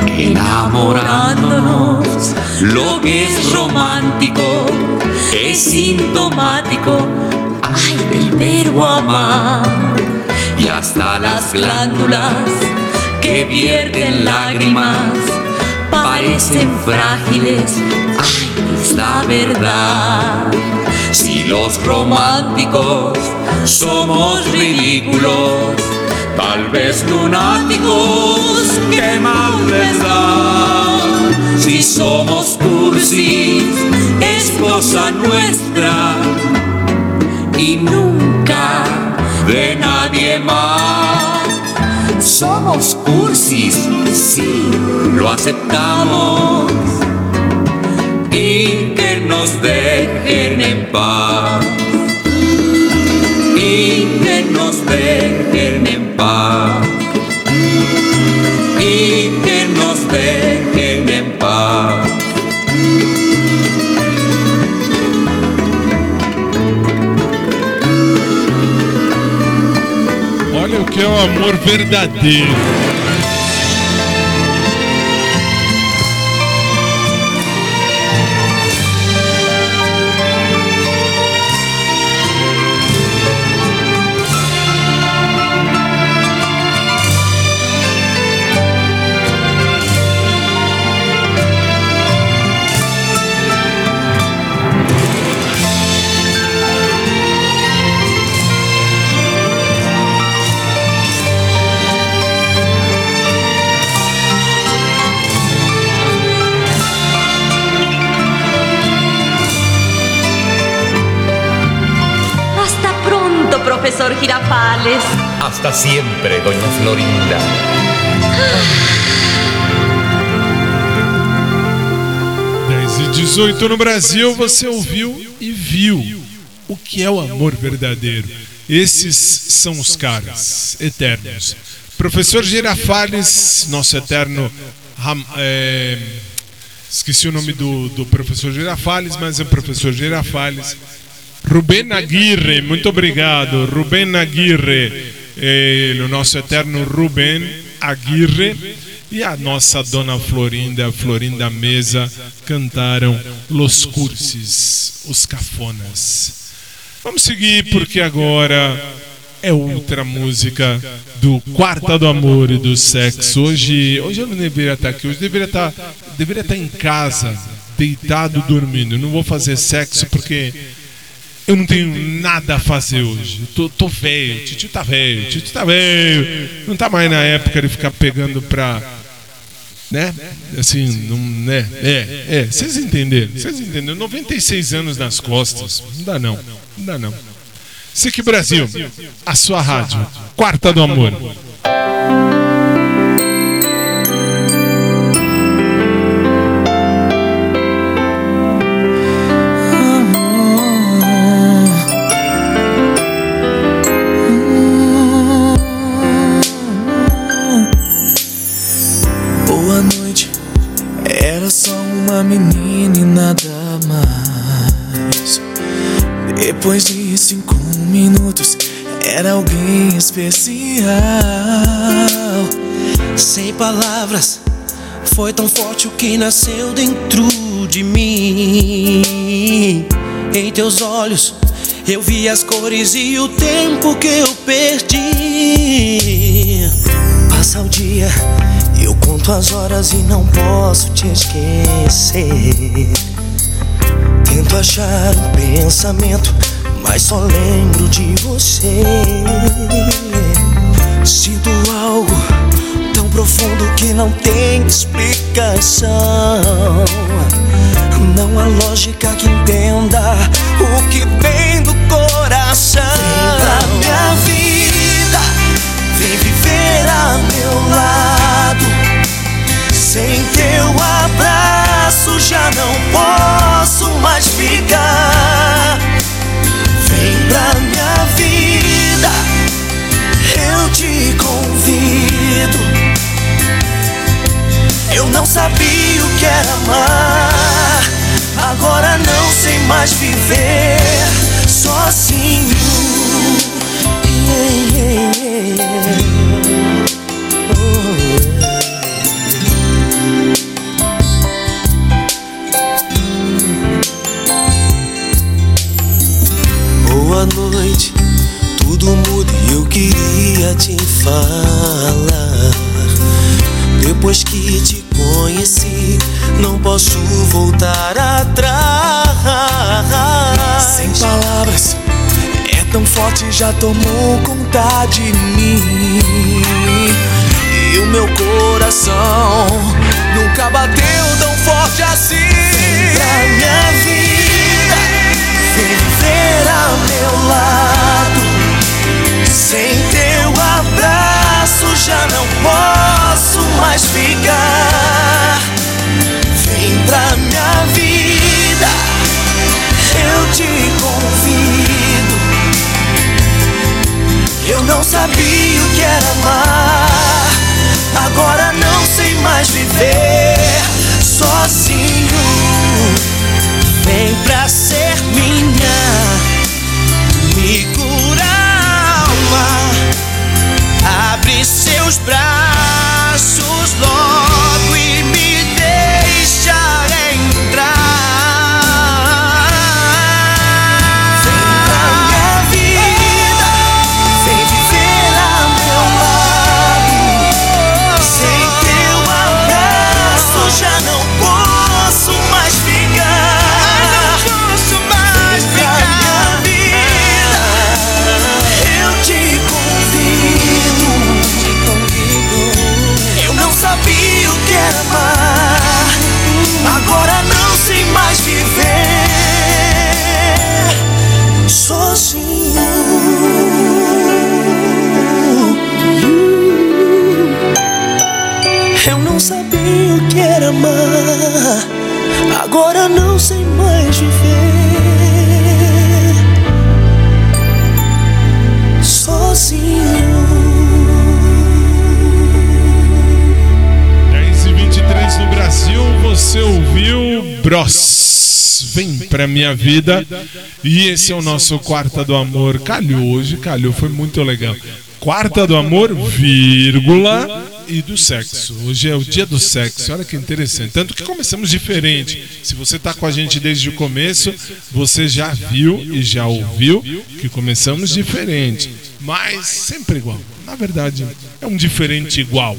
Enamorándonos, lo que es romántico es sintomático, ay, del verbo amar. Y hasta las glándulas que vierten lágrimas parecen frágiles, ay, la verdad. Si los románticos somos ridículos, tal vez lunáticos, ¿qué más les da? Si somos cursis, es cosa nuestra y nunca de nadie más. Somos cursis, sí, lo aceptamos y que nos dejen en paz. Y que nos dejen en paz. Y que nos dejen é o amor verdadeiro. Girafales. Hasta siempre, doña Florinda. 10 e 18 no Brasil, você ouviu e viu o que é o amor verdadeiro. Esses são os caras eternos. Professor Girafales, nosso eterno. É, esqueci o nome do, do professor Girafales, mas é o professor Girafales. Rubén Aguirre, muito obrigado. Rubén Aguirre, eh, o nosso eterno Rubén Aguirre e a nossa dona Florinda, Florinda Mesa, cantaram Los Cursis, os cafonas. Vamos seguir porque agora é outra música do Quarta do Amor e do Sexo. Hoje, hoje eu não deveria estar aqui, hoje deveria estar, deveria estar em casa, deitado, dormindo. Não vou fazer sexo porque eu não tenho nada a fazer hoje. Tô, tô velho, Titio tá velho, Titio tá velho. Não tá mais na época de ficar pegando pra né? Assim, não, né? É, é, vocês entenderam? Vocês entenderam? 96 anos nas costas. Não dá não. Não dá não. SIC Brasil, a sua rádio. Quarta do Amor. Menina e nada mais. Depois de cinco minutos, era alguém especial. Sem palavras, foi tão forte o que nasceu dentro de mim. Em teus olhos, eu vi as cores e o tempo que eu perdi. Passa o dia, eu conto as horas e não posso te esquecer. Tento achar um pensamento, mas só lembro de você. Sinto algo tão profundo que não tem explicação. Não há lógica que entenda o que vem do coração. Vem pra minha vida, vem viver a meu lado. Sem teu abraço já não posso mais ficar. Vem pra minha vida, eu te convido. Eu não sabia o que era amar, agora não sei mais viver sozinho. Yeah, yeah, yeah. Noite, tudo muda e eu queria te falar. Depois que te conheci, não posso voltar atrás. Sem palavras, é tão forte, já tomou conta de mim. E o meu coração nunca bateu tão forte assim. Vem pra minha vida, meu lado. Sem teu abraço já não posso mais ficar. Vem pra minha vida, eu te convido. Eu não sabia o que era amar, agora não sei mais viver sozinho. Vem pra ser minha, braços logo Vem pra minha vida. E esse é o nosso Quarta do Amor. Calhou hoje, calhou, foi muito legal. Quarta do Amor, vírgula, e do sexo. Hoje é o dia do sexo, olha que interessante. Tanto que começamos diferente. Se você está com a gente desde o começo, você já viu e já ouviu que começamos diferente. Mas sempre igual. Na verdade, é um diferente igual.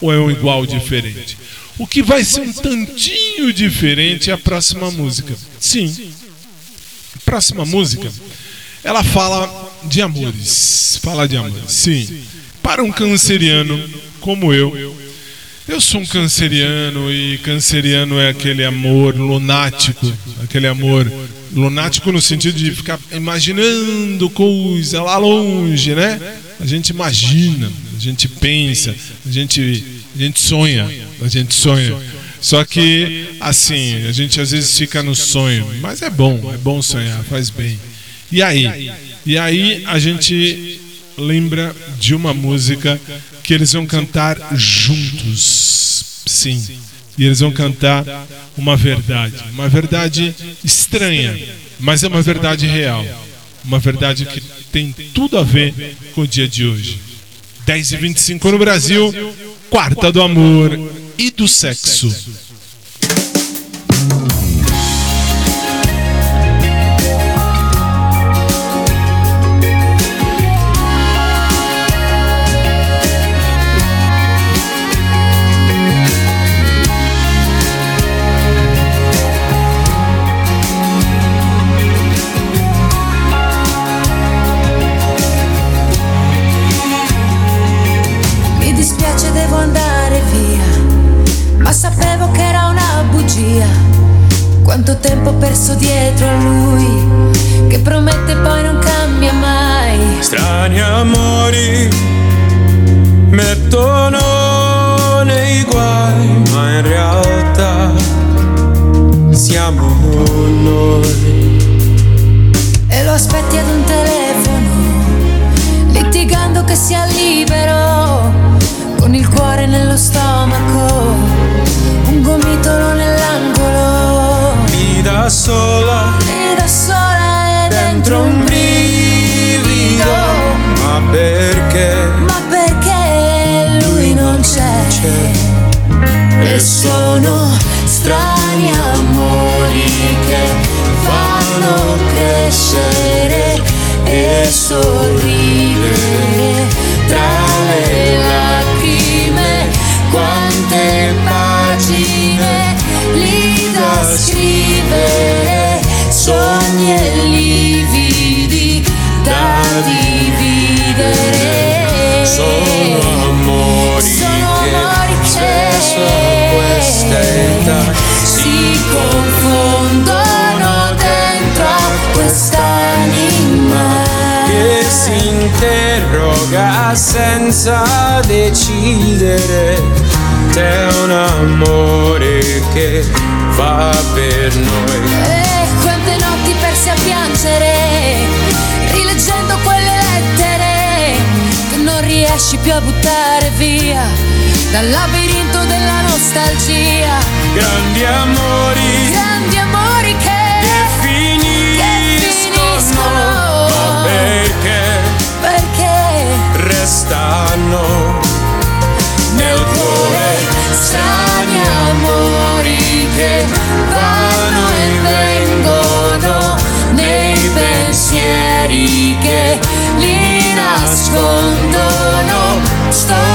Ou é um igual diferente? O que vai ser um tantinho diferente é a próxima música. Sim. Próxima música. Ela fala de amores. Fala de amores. Sim. Para um canceriano como eu, Eu sou um canceriano e canceriano é aquele amor lunático, aquele amor lunático no sentido de ficar imaginando coisa lá longe, né? A gente imagina, a gente pensa, a gente, a gente sonha, a gente sonha. Só que assim, a gente às vezes fica no sonho, mas é bom, é bom sonhar, faz bem. E aí? E aí a gente lembra de uma música que eles vão cantar juntos. Sim. E eles vão cantar uma verdade. Uma verdade estranha, mas é uma verdade real. Uma verdade que tem tudo a ver com o dia de hoje. 10 e 25 no Brasil, quarta do amor e do sexo. Mettono nei guai, ma in realtà siamo noi. E lo aspetti ad un telefono, litigando che sia libero, con il cuore nello stomaco, un gomitolo e interroga senza decidere. C'è un amore che fa per noi. E quante notti perse a piangere, rileggendo quelle lettere che non riesci più a buttare via dal labirinto della nostalgia. Grandi amori Grandi amori restano nel cuore strani amori che vanno e vengono nei pensieri che li nascondono. Storie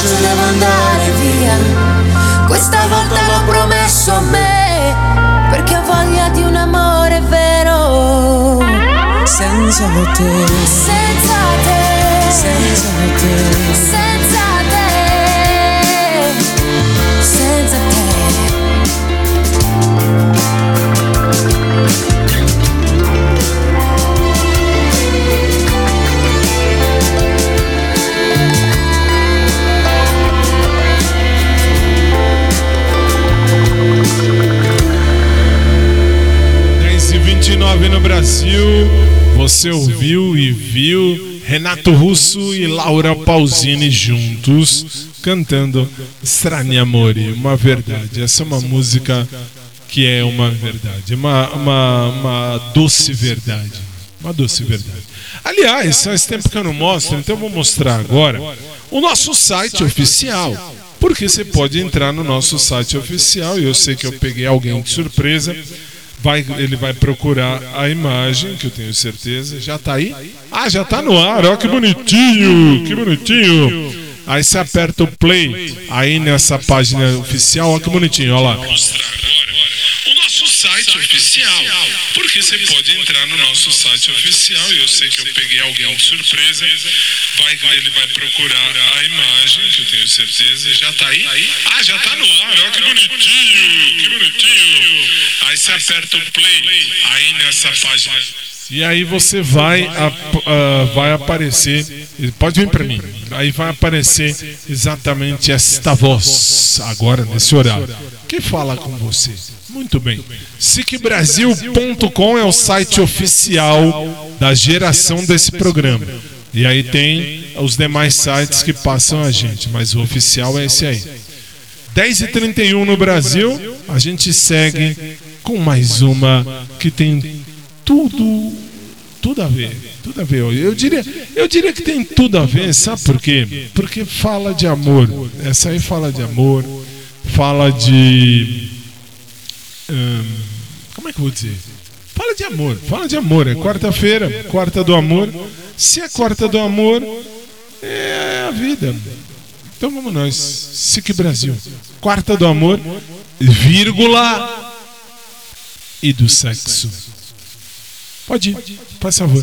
Dispiace, devo andare via. Questa volta l'ho promesso a me, perché ho voglia di un amore vero. senza te Senza te, senza te senza te, Você ouviu e viu Renato Russo e Laura Pausini juntos cantando Strani Amore, uma verdade. Essa é uma música que é uma verdade, uma, uma, uma doce verdade. Uma doce verdade. Aliás, faz tempo que eu não mostro, então eu vou mostrar agora o nosso site oficial. Porque você pode entrar no nosso site oficial, e eu sei que eu peguei alguém de surpresa. Vai, ele vai procurar a imagem, que eu tenho certeza. Já tá aí? Ah, já tá no ar, ó que bonitinho! Que bonitinho! Aí você aperta o play aí nessa página oficial, ó que bonitinho, ó lá. o nosso site oficial. Porque você pode entrar no nosso site oficial e eu sei que eu peguei alguém de surpresa. Vai, ele vai procurar a imagem, que eu tenho certeza. Já tá aí? Ah, já tá no ar, ó que bonitinho, que bonitinho. Aí você aperta o play aí nessa página. E aí você vai, ap- ah, vai aparecer, pode vir para mim, aí vai aparecer exatamente esta voz, agora nesse horário, que fala com você. Muito bem. SicBrasil.com é o site oficial da geração desse programa. E aí tem os demais sites que passam a gente, mas o oficial é esse aí. 10h31 no Brasil, a gente segue com mais uma que tem tudo tudo a ver, tudo a ver. Eu diria, eu diria que tem tudo a ver, sabe por quê? Porque fala de amor. Essa aí fala de amor, fala de hum, como é que eu vou dizer? Fala de amor, fala de amor. É quarta-feira, quarta do amor. Se é quarta do amor, é a vida. Então vamos nós, SIC Brasil. Quarta do amor, vírgula e do sexo. Pode ir, faz favor.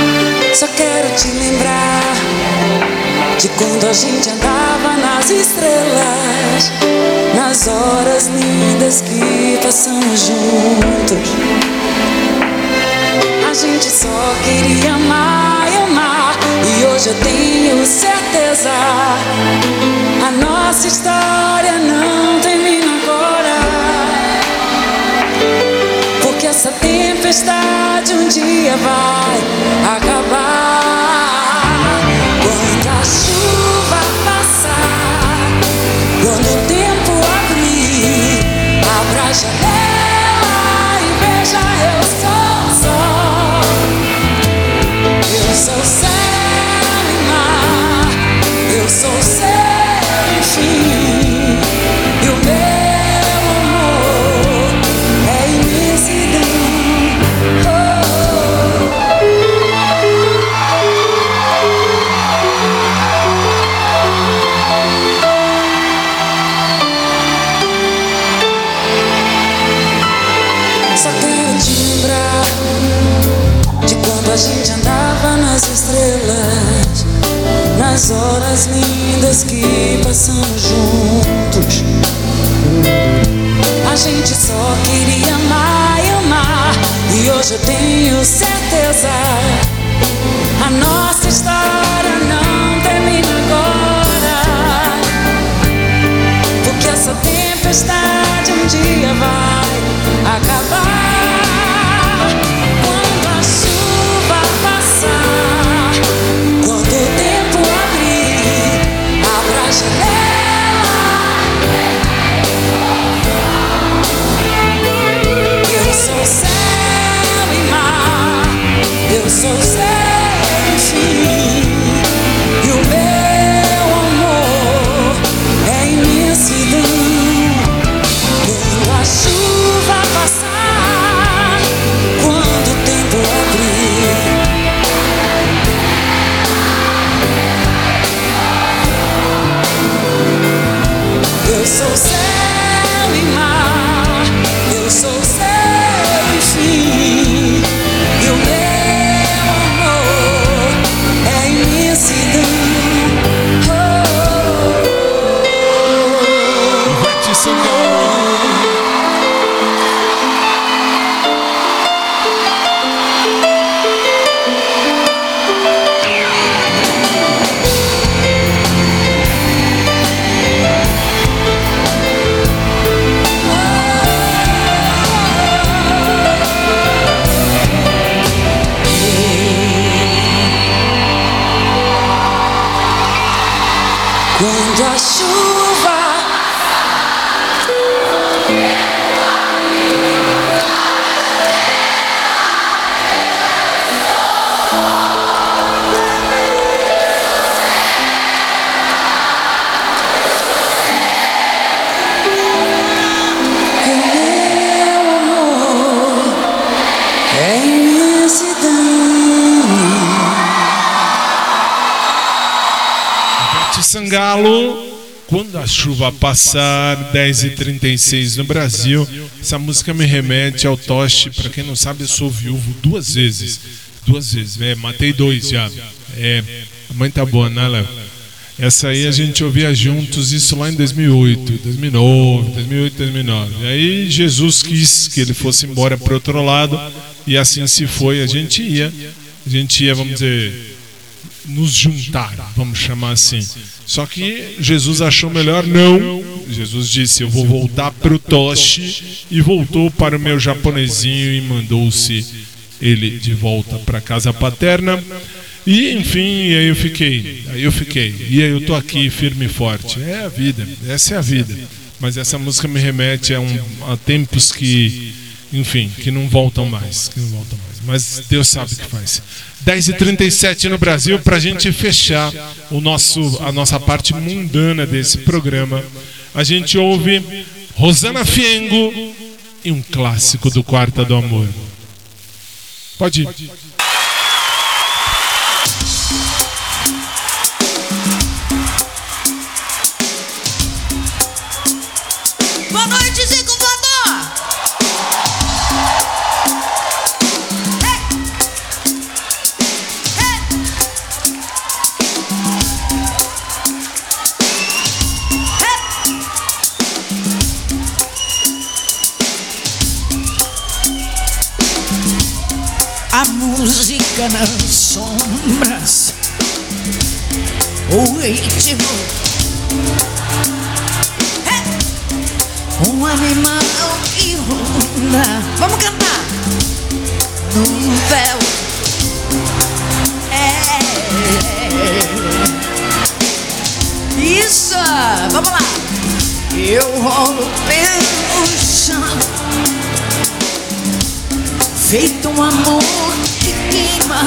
Só quero te lembrar de quando a gente andava nas estrelas, nas horas lindas que passamos juntos. A gente só queria amar e amar, e hoje eu tenho certeza. A nossa história não termina vai acabar. Nas estrelas, nas horas lindas que passamos juntos. A gente só queria amar e amar, e hoje eu tenho certeza. A nossa história não termina agora. Porque essa tempestade um dia vai acabar. Sangalo. Quando a chuva passar, 10h36 no Brasil. Essa música me remete ao Toche. Pra quem não sabe, eu sou viúvo duas vezes. Duas vezes. É, matei dois já. É, a mãe tá boa, né, Léo? Essa aí a gente ouvia juntos, isso lá em 2008, 2009, 2008, 2009. Aí Jesus quis que ele fosse embora para outro lado e assim se foi. A gente ia, a gente ia, vamos dizer, nos juntar, vamos chamar assim. Só que Jesus achou melhor não. Jesus disse: Eu vou voltar para o Toshi e voltou para o meu japonesinho e mandou-se ele de volta para casa paterna. E enfim, aí eu fiquei, aí eu fiquei. E aí eu tô aqui firme e forte. É a vida, essa é a vida. Mas essa música me remete a, um, a tempos que, enfim, que não voltam mais, que não voltam mais. Mas Deus sabe o que faz. 10h37 no Brasil, para a gente fechar o nosso, a nossa parte mundana desse programa. A gente ouve Rosana Fiengo e um clássico do Quarta do Amor. Pode ir. Ritmo, um animal que ronda. Vamos cantar! No véu. É. Isso! Vamos lá! Eu rolo pelo chão feito um amor que queima.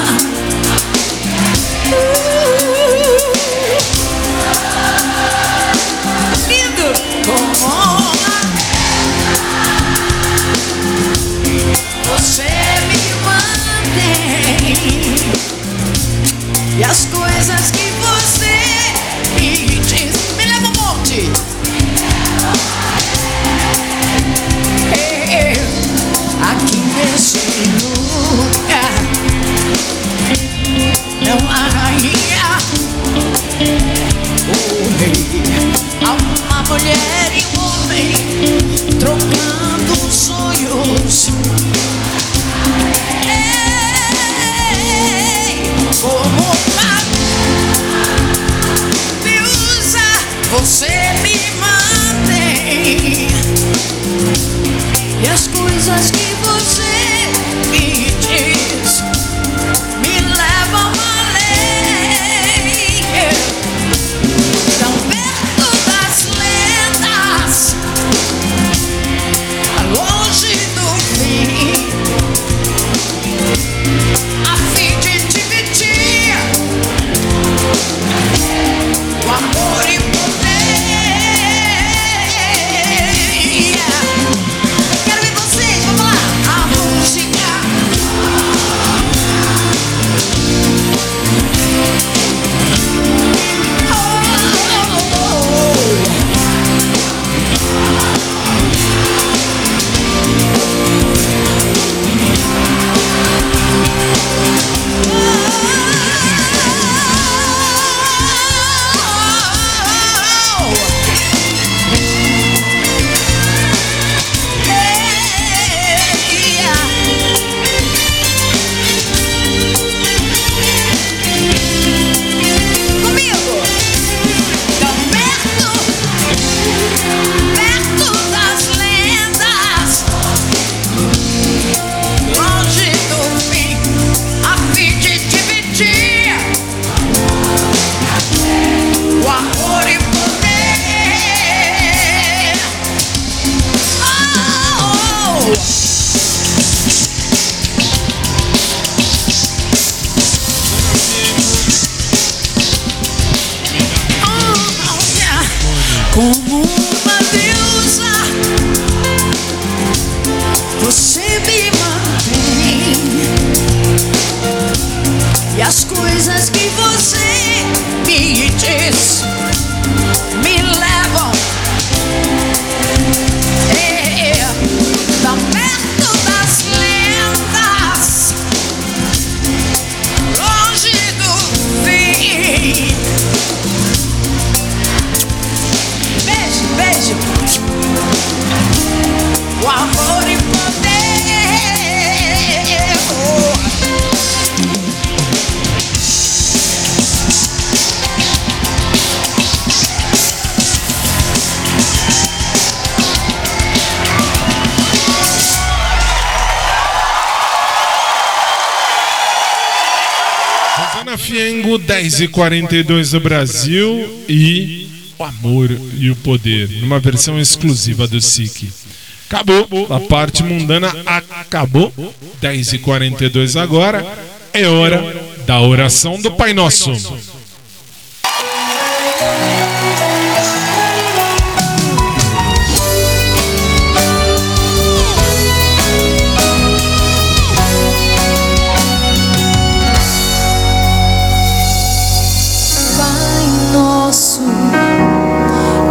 Fiengo, 10 e 42 do Brasil e O Amor e o Poder, numa versão exclusiva do SIC. Acabou, a parte mundana acabou, 10 e 42 agora, é hora da oração do Pai Nosso.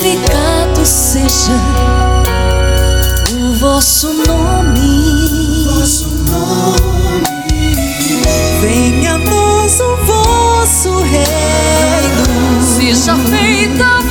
santificado seja o vosso nome. Vosso nome. Venha a nós o vosso reino, Seja feita a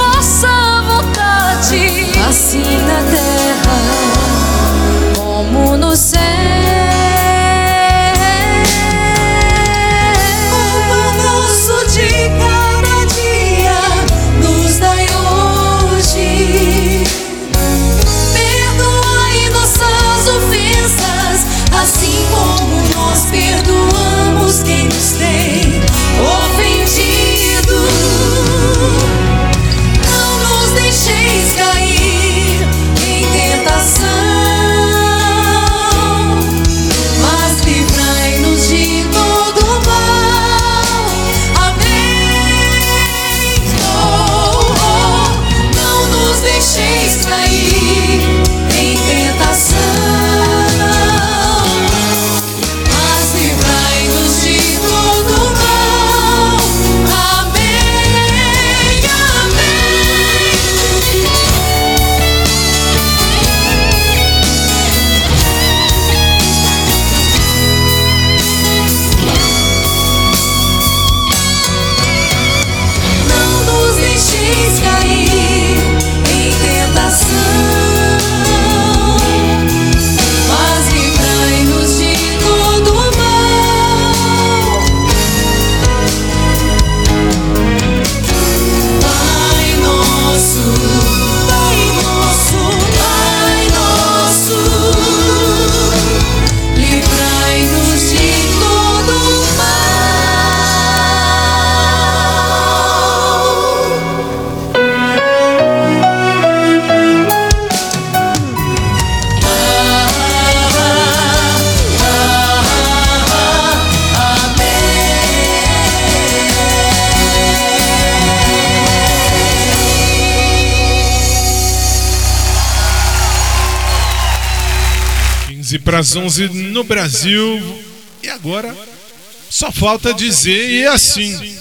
as 11 no Brasil. E agora só falta dizer e é assim.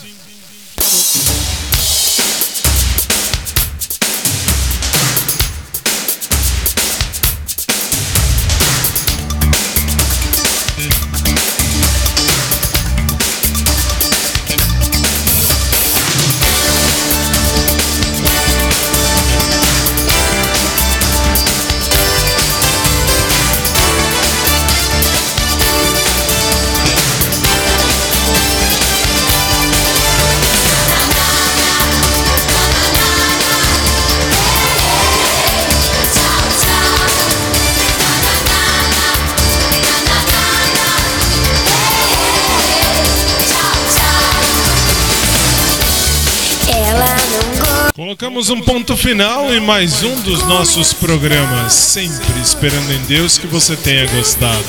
Colocamos um ponto final em mais um dos nossos programas, sempre esperando em Deus que você tenha gostado.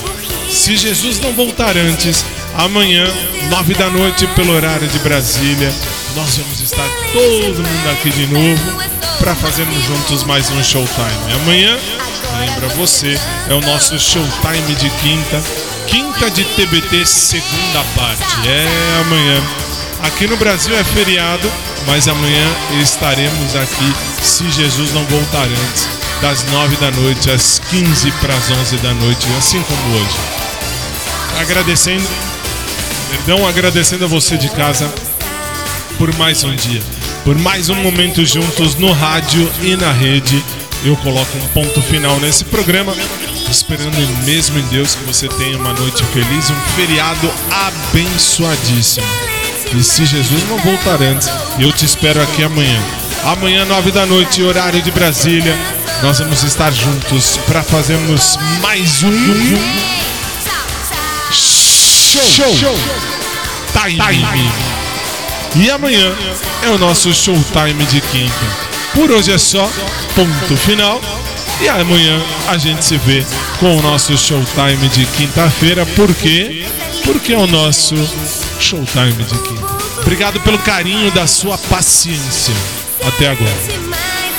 Se Jesus não voltar antes, amanhã, nove da noite, pelo horário de Brasília, nós vamos estar todo mundo aqui de novo para fazermos juntos mais um showtime. Amanhã, lembra você, é o nosso showtime de quinta, quinta de TBT, segunda parte. É amanhã. Aqui no Brasil é feriado, mas amanhã estaremos aqui, se Jesus não voltar antes, das 9 da noite às 15 para as 11 da noite, assim como hoje. Agradecendo, perdão, agradecendo a você de casa por mais um dia, por mais um momento juntos no rádio e na rede. Eu coloco um ponto final nesse programa, esperando mesmo em Deus que você tenha uma noite feliz, um feriado abençoadíssimo. E se Jesus não voltar antes, eu te espero aqui amanhã. Amanhã, nove da noite, horário de Brasília, nós vamos estar juntos para fazermos mais um show, show. time. E amanhã é o nosso showtime de quinta. Por hoje é só, ponto final. E amanhã a gente se vê com o nosso showtime de quinta-feira. Por quê? Porque é o nosso showtime de quinta. Obrigado pelo carinho da sua paciência até agora.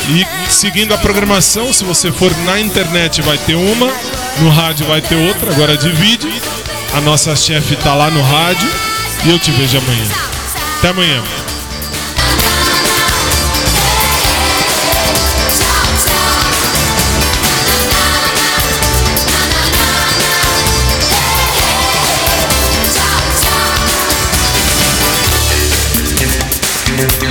E seguindo a programação, se você for na internet vai ter uma, no rádio vai ter outra, agora divide. A nossa chefe tá lá no rádio e eu te vejo amanhã. Até amanhã. do do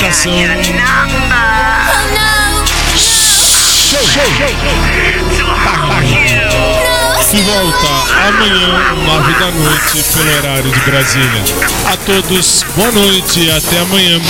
comunicação. Show, show. E volta amanhã, nove da noite, pelo horário de Brasília. A todos, boa noite e até amanhã.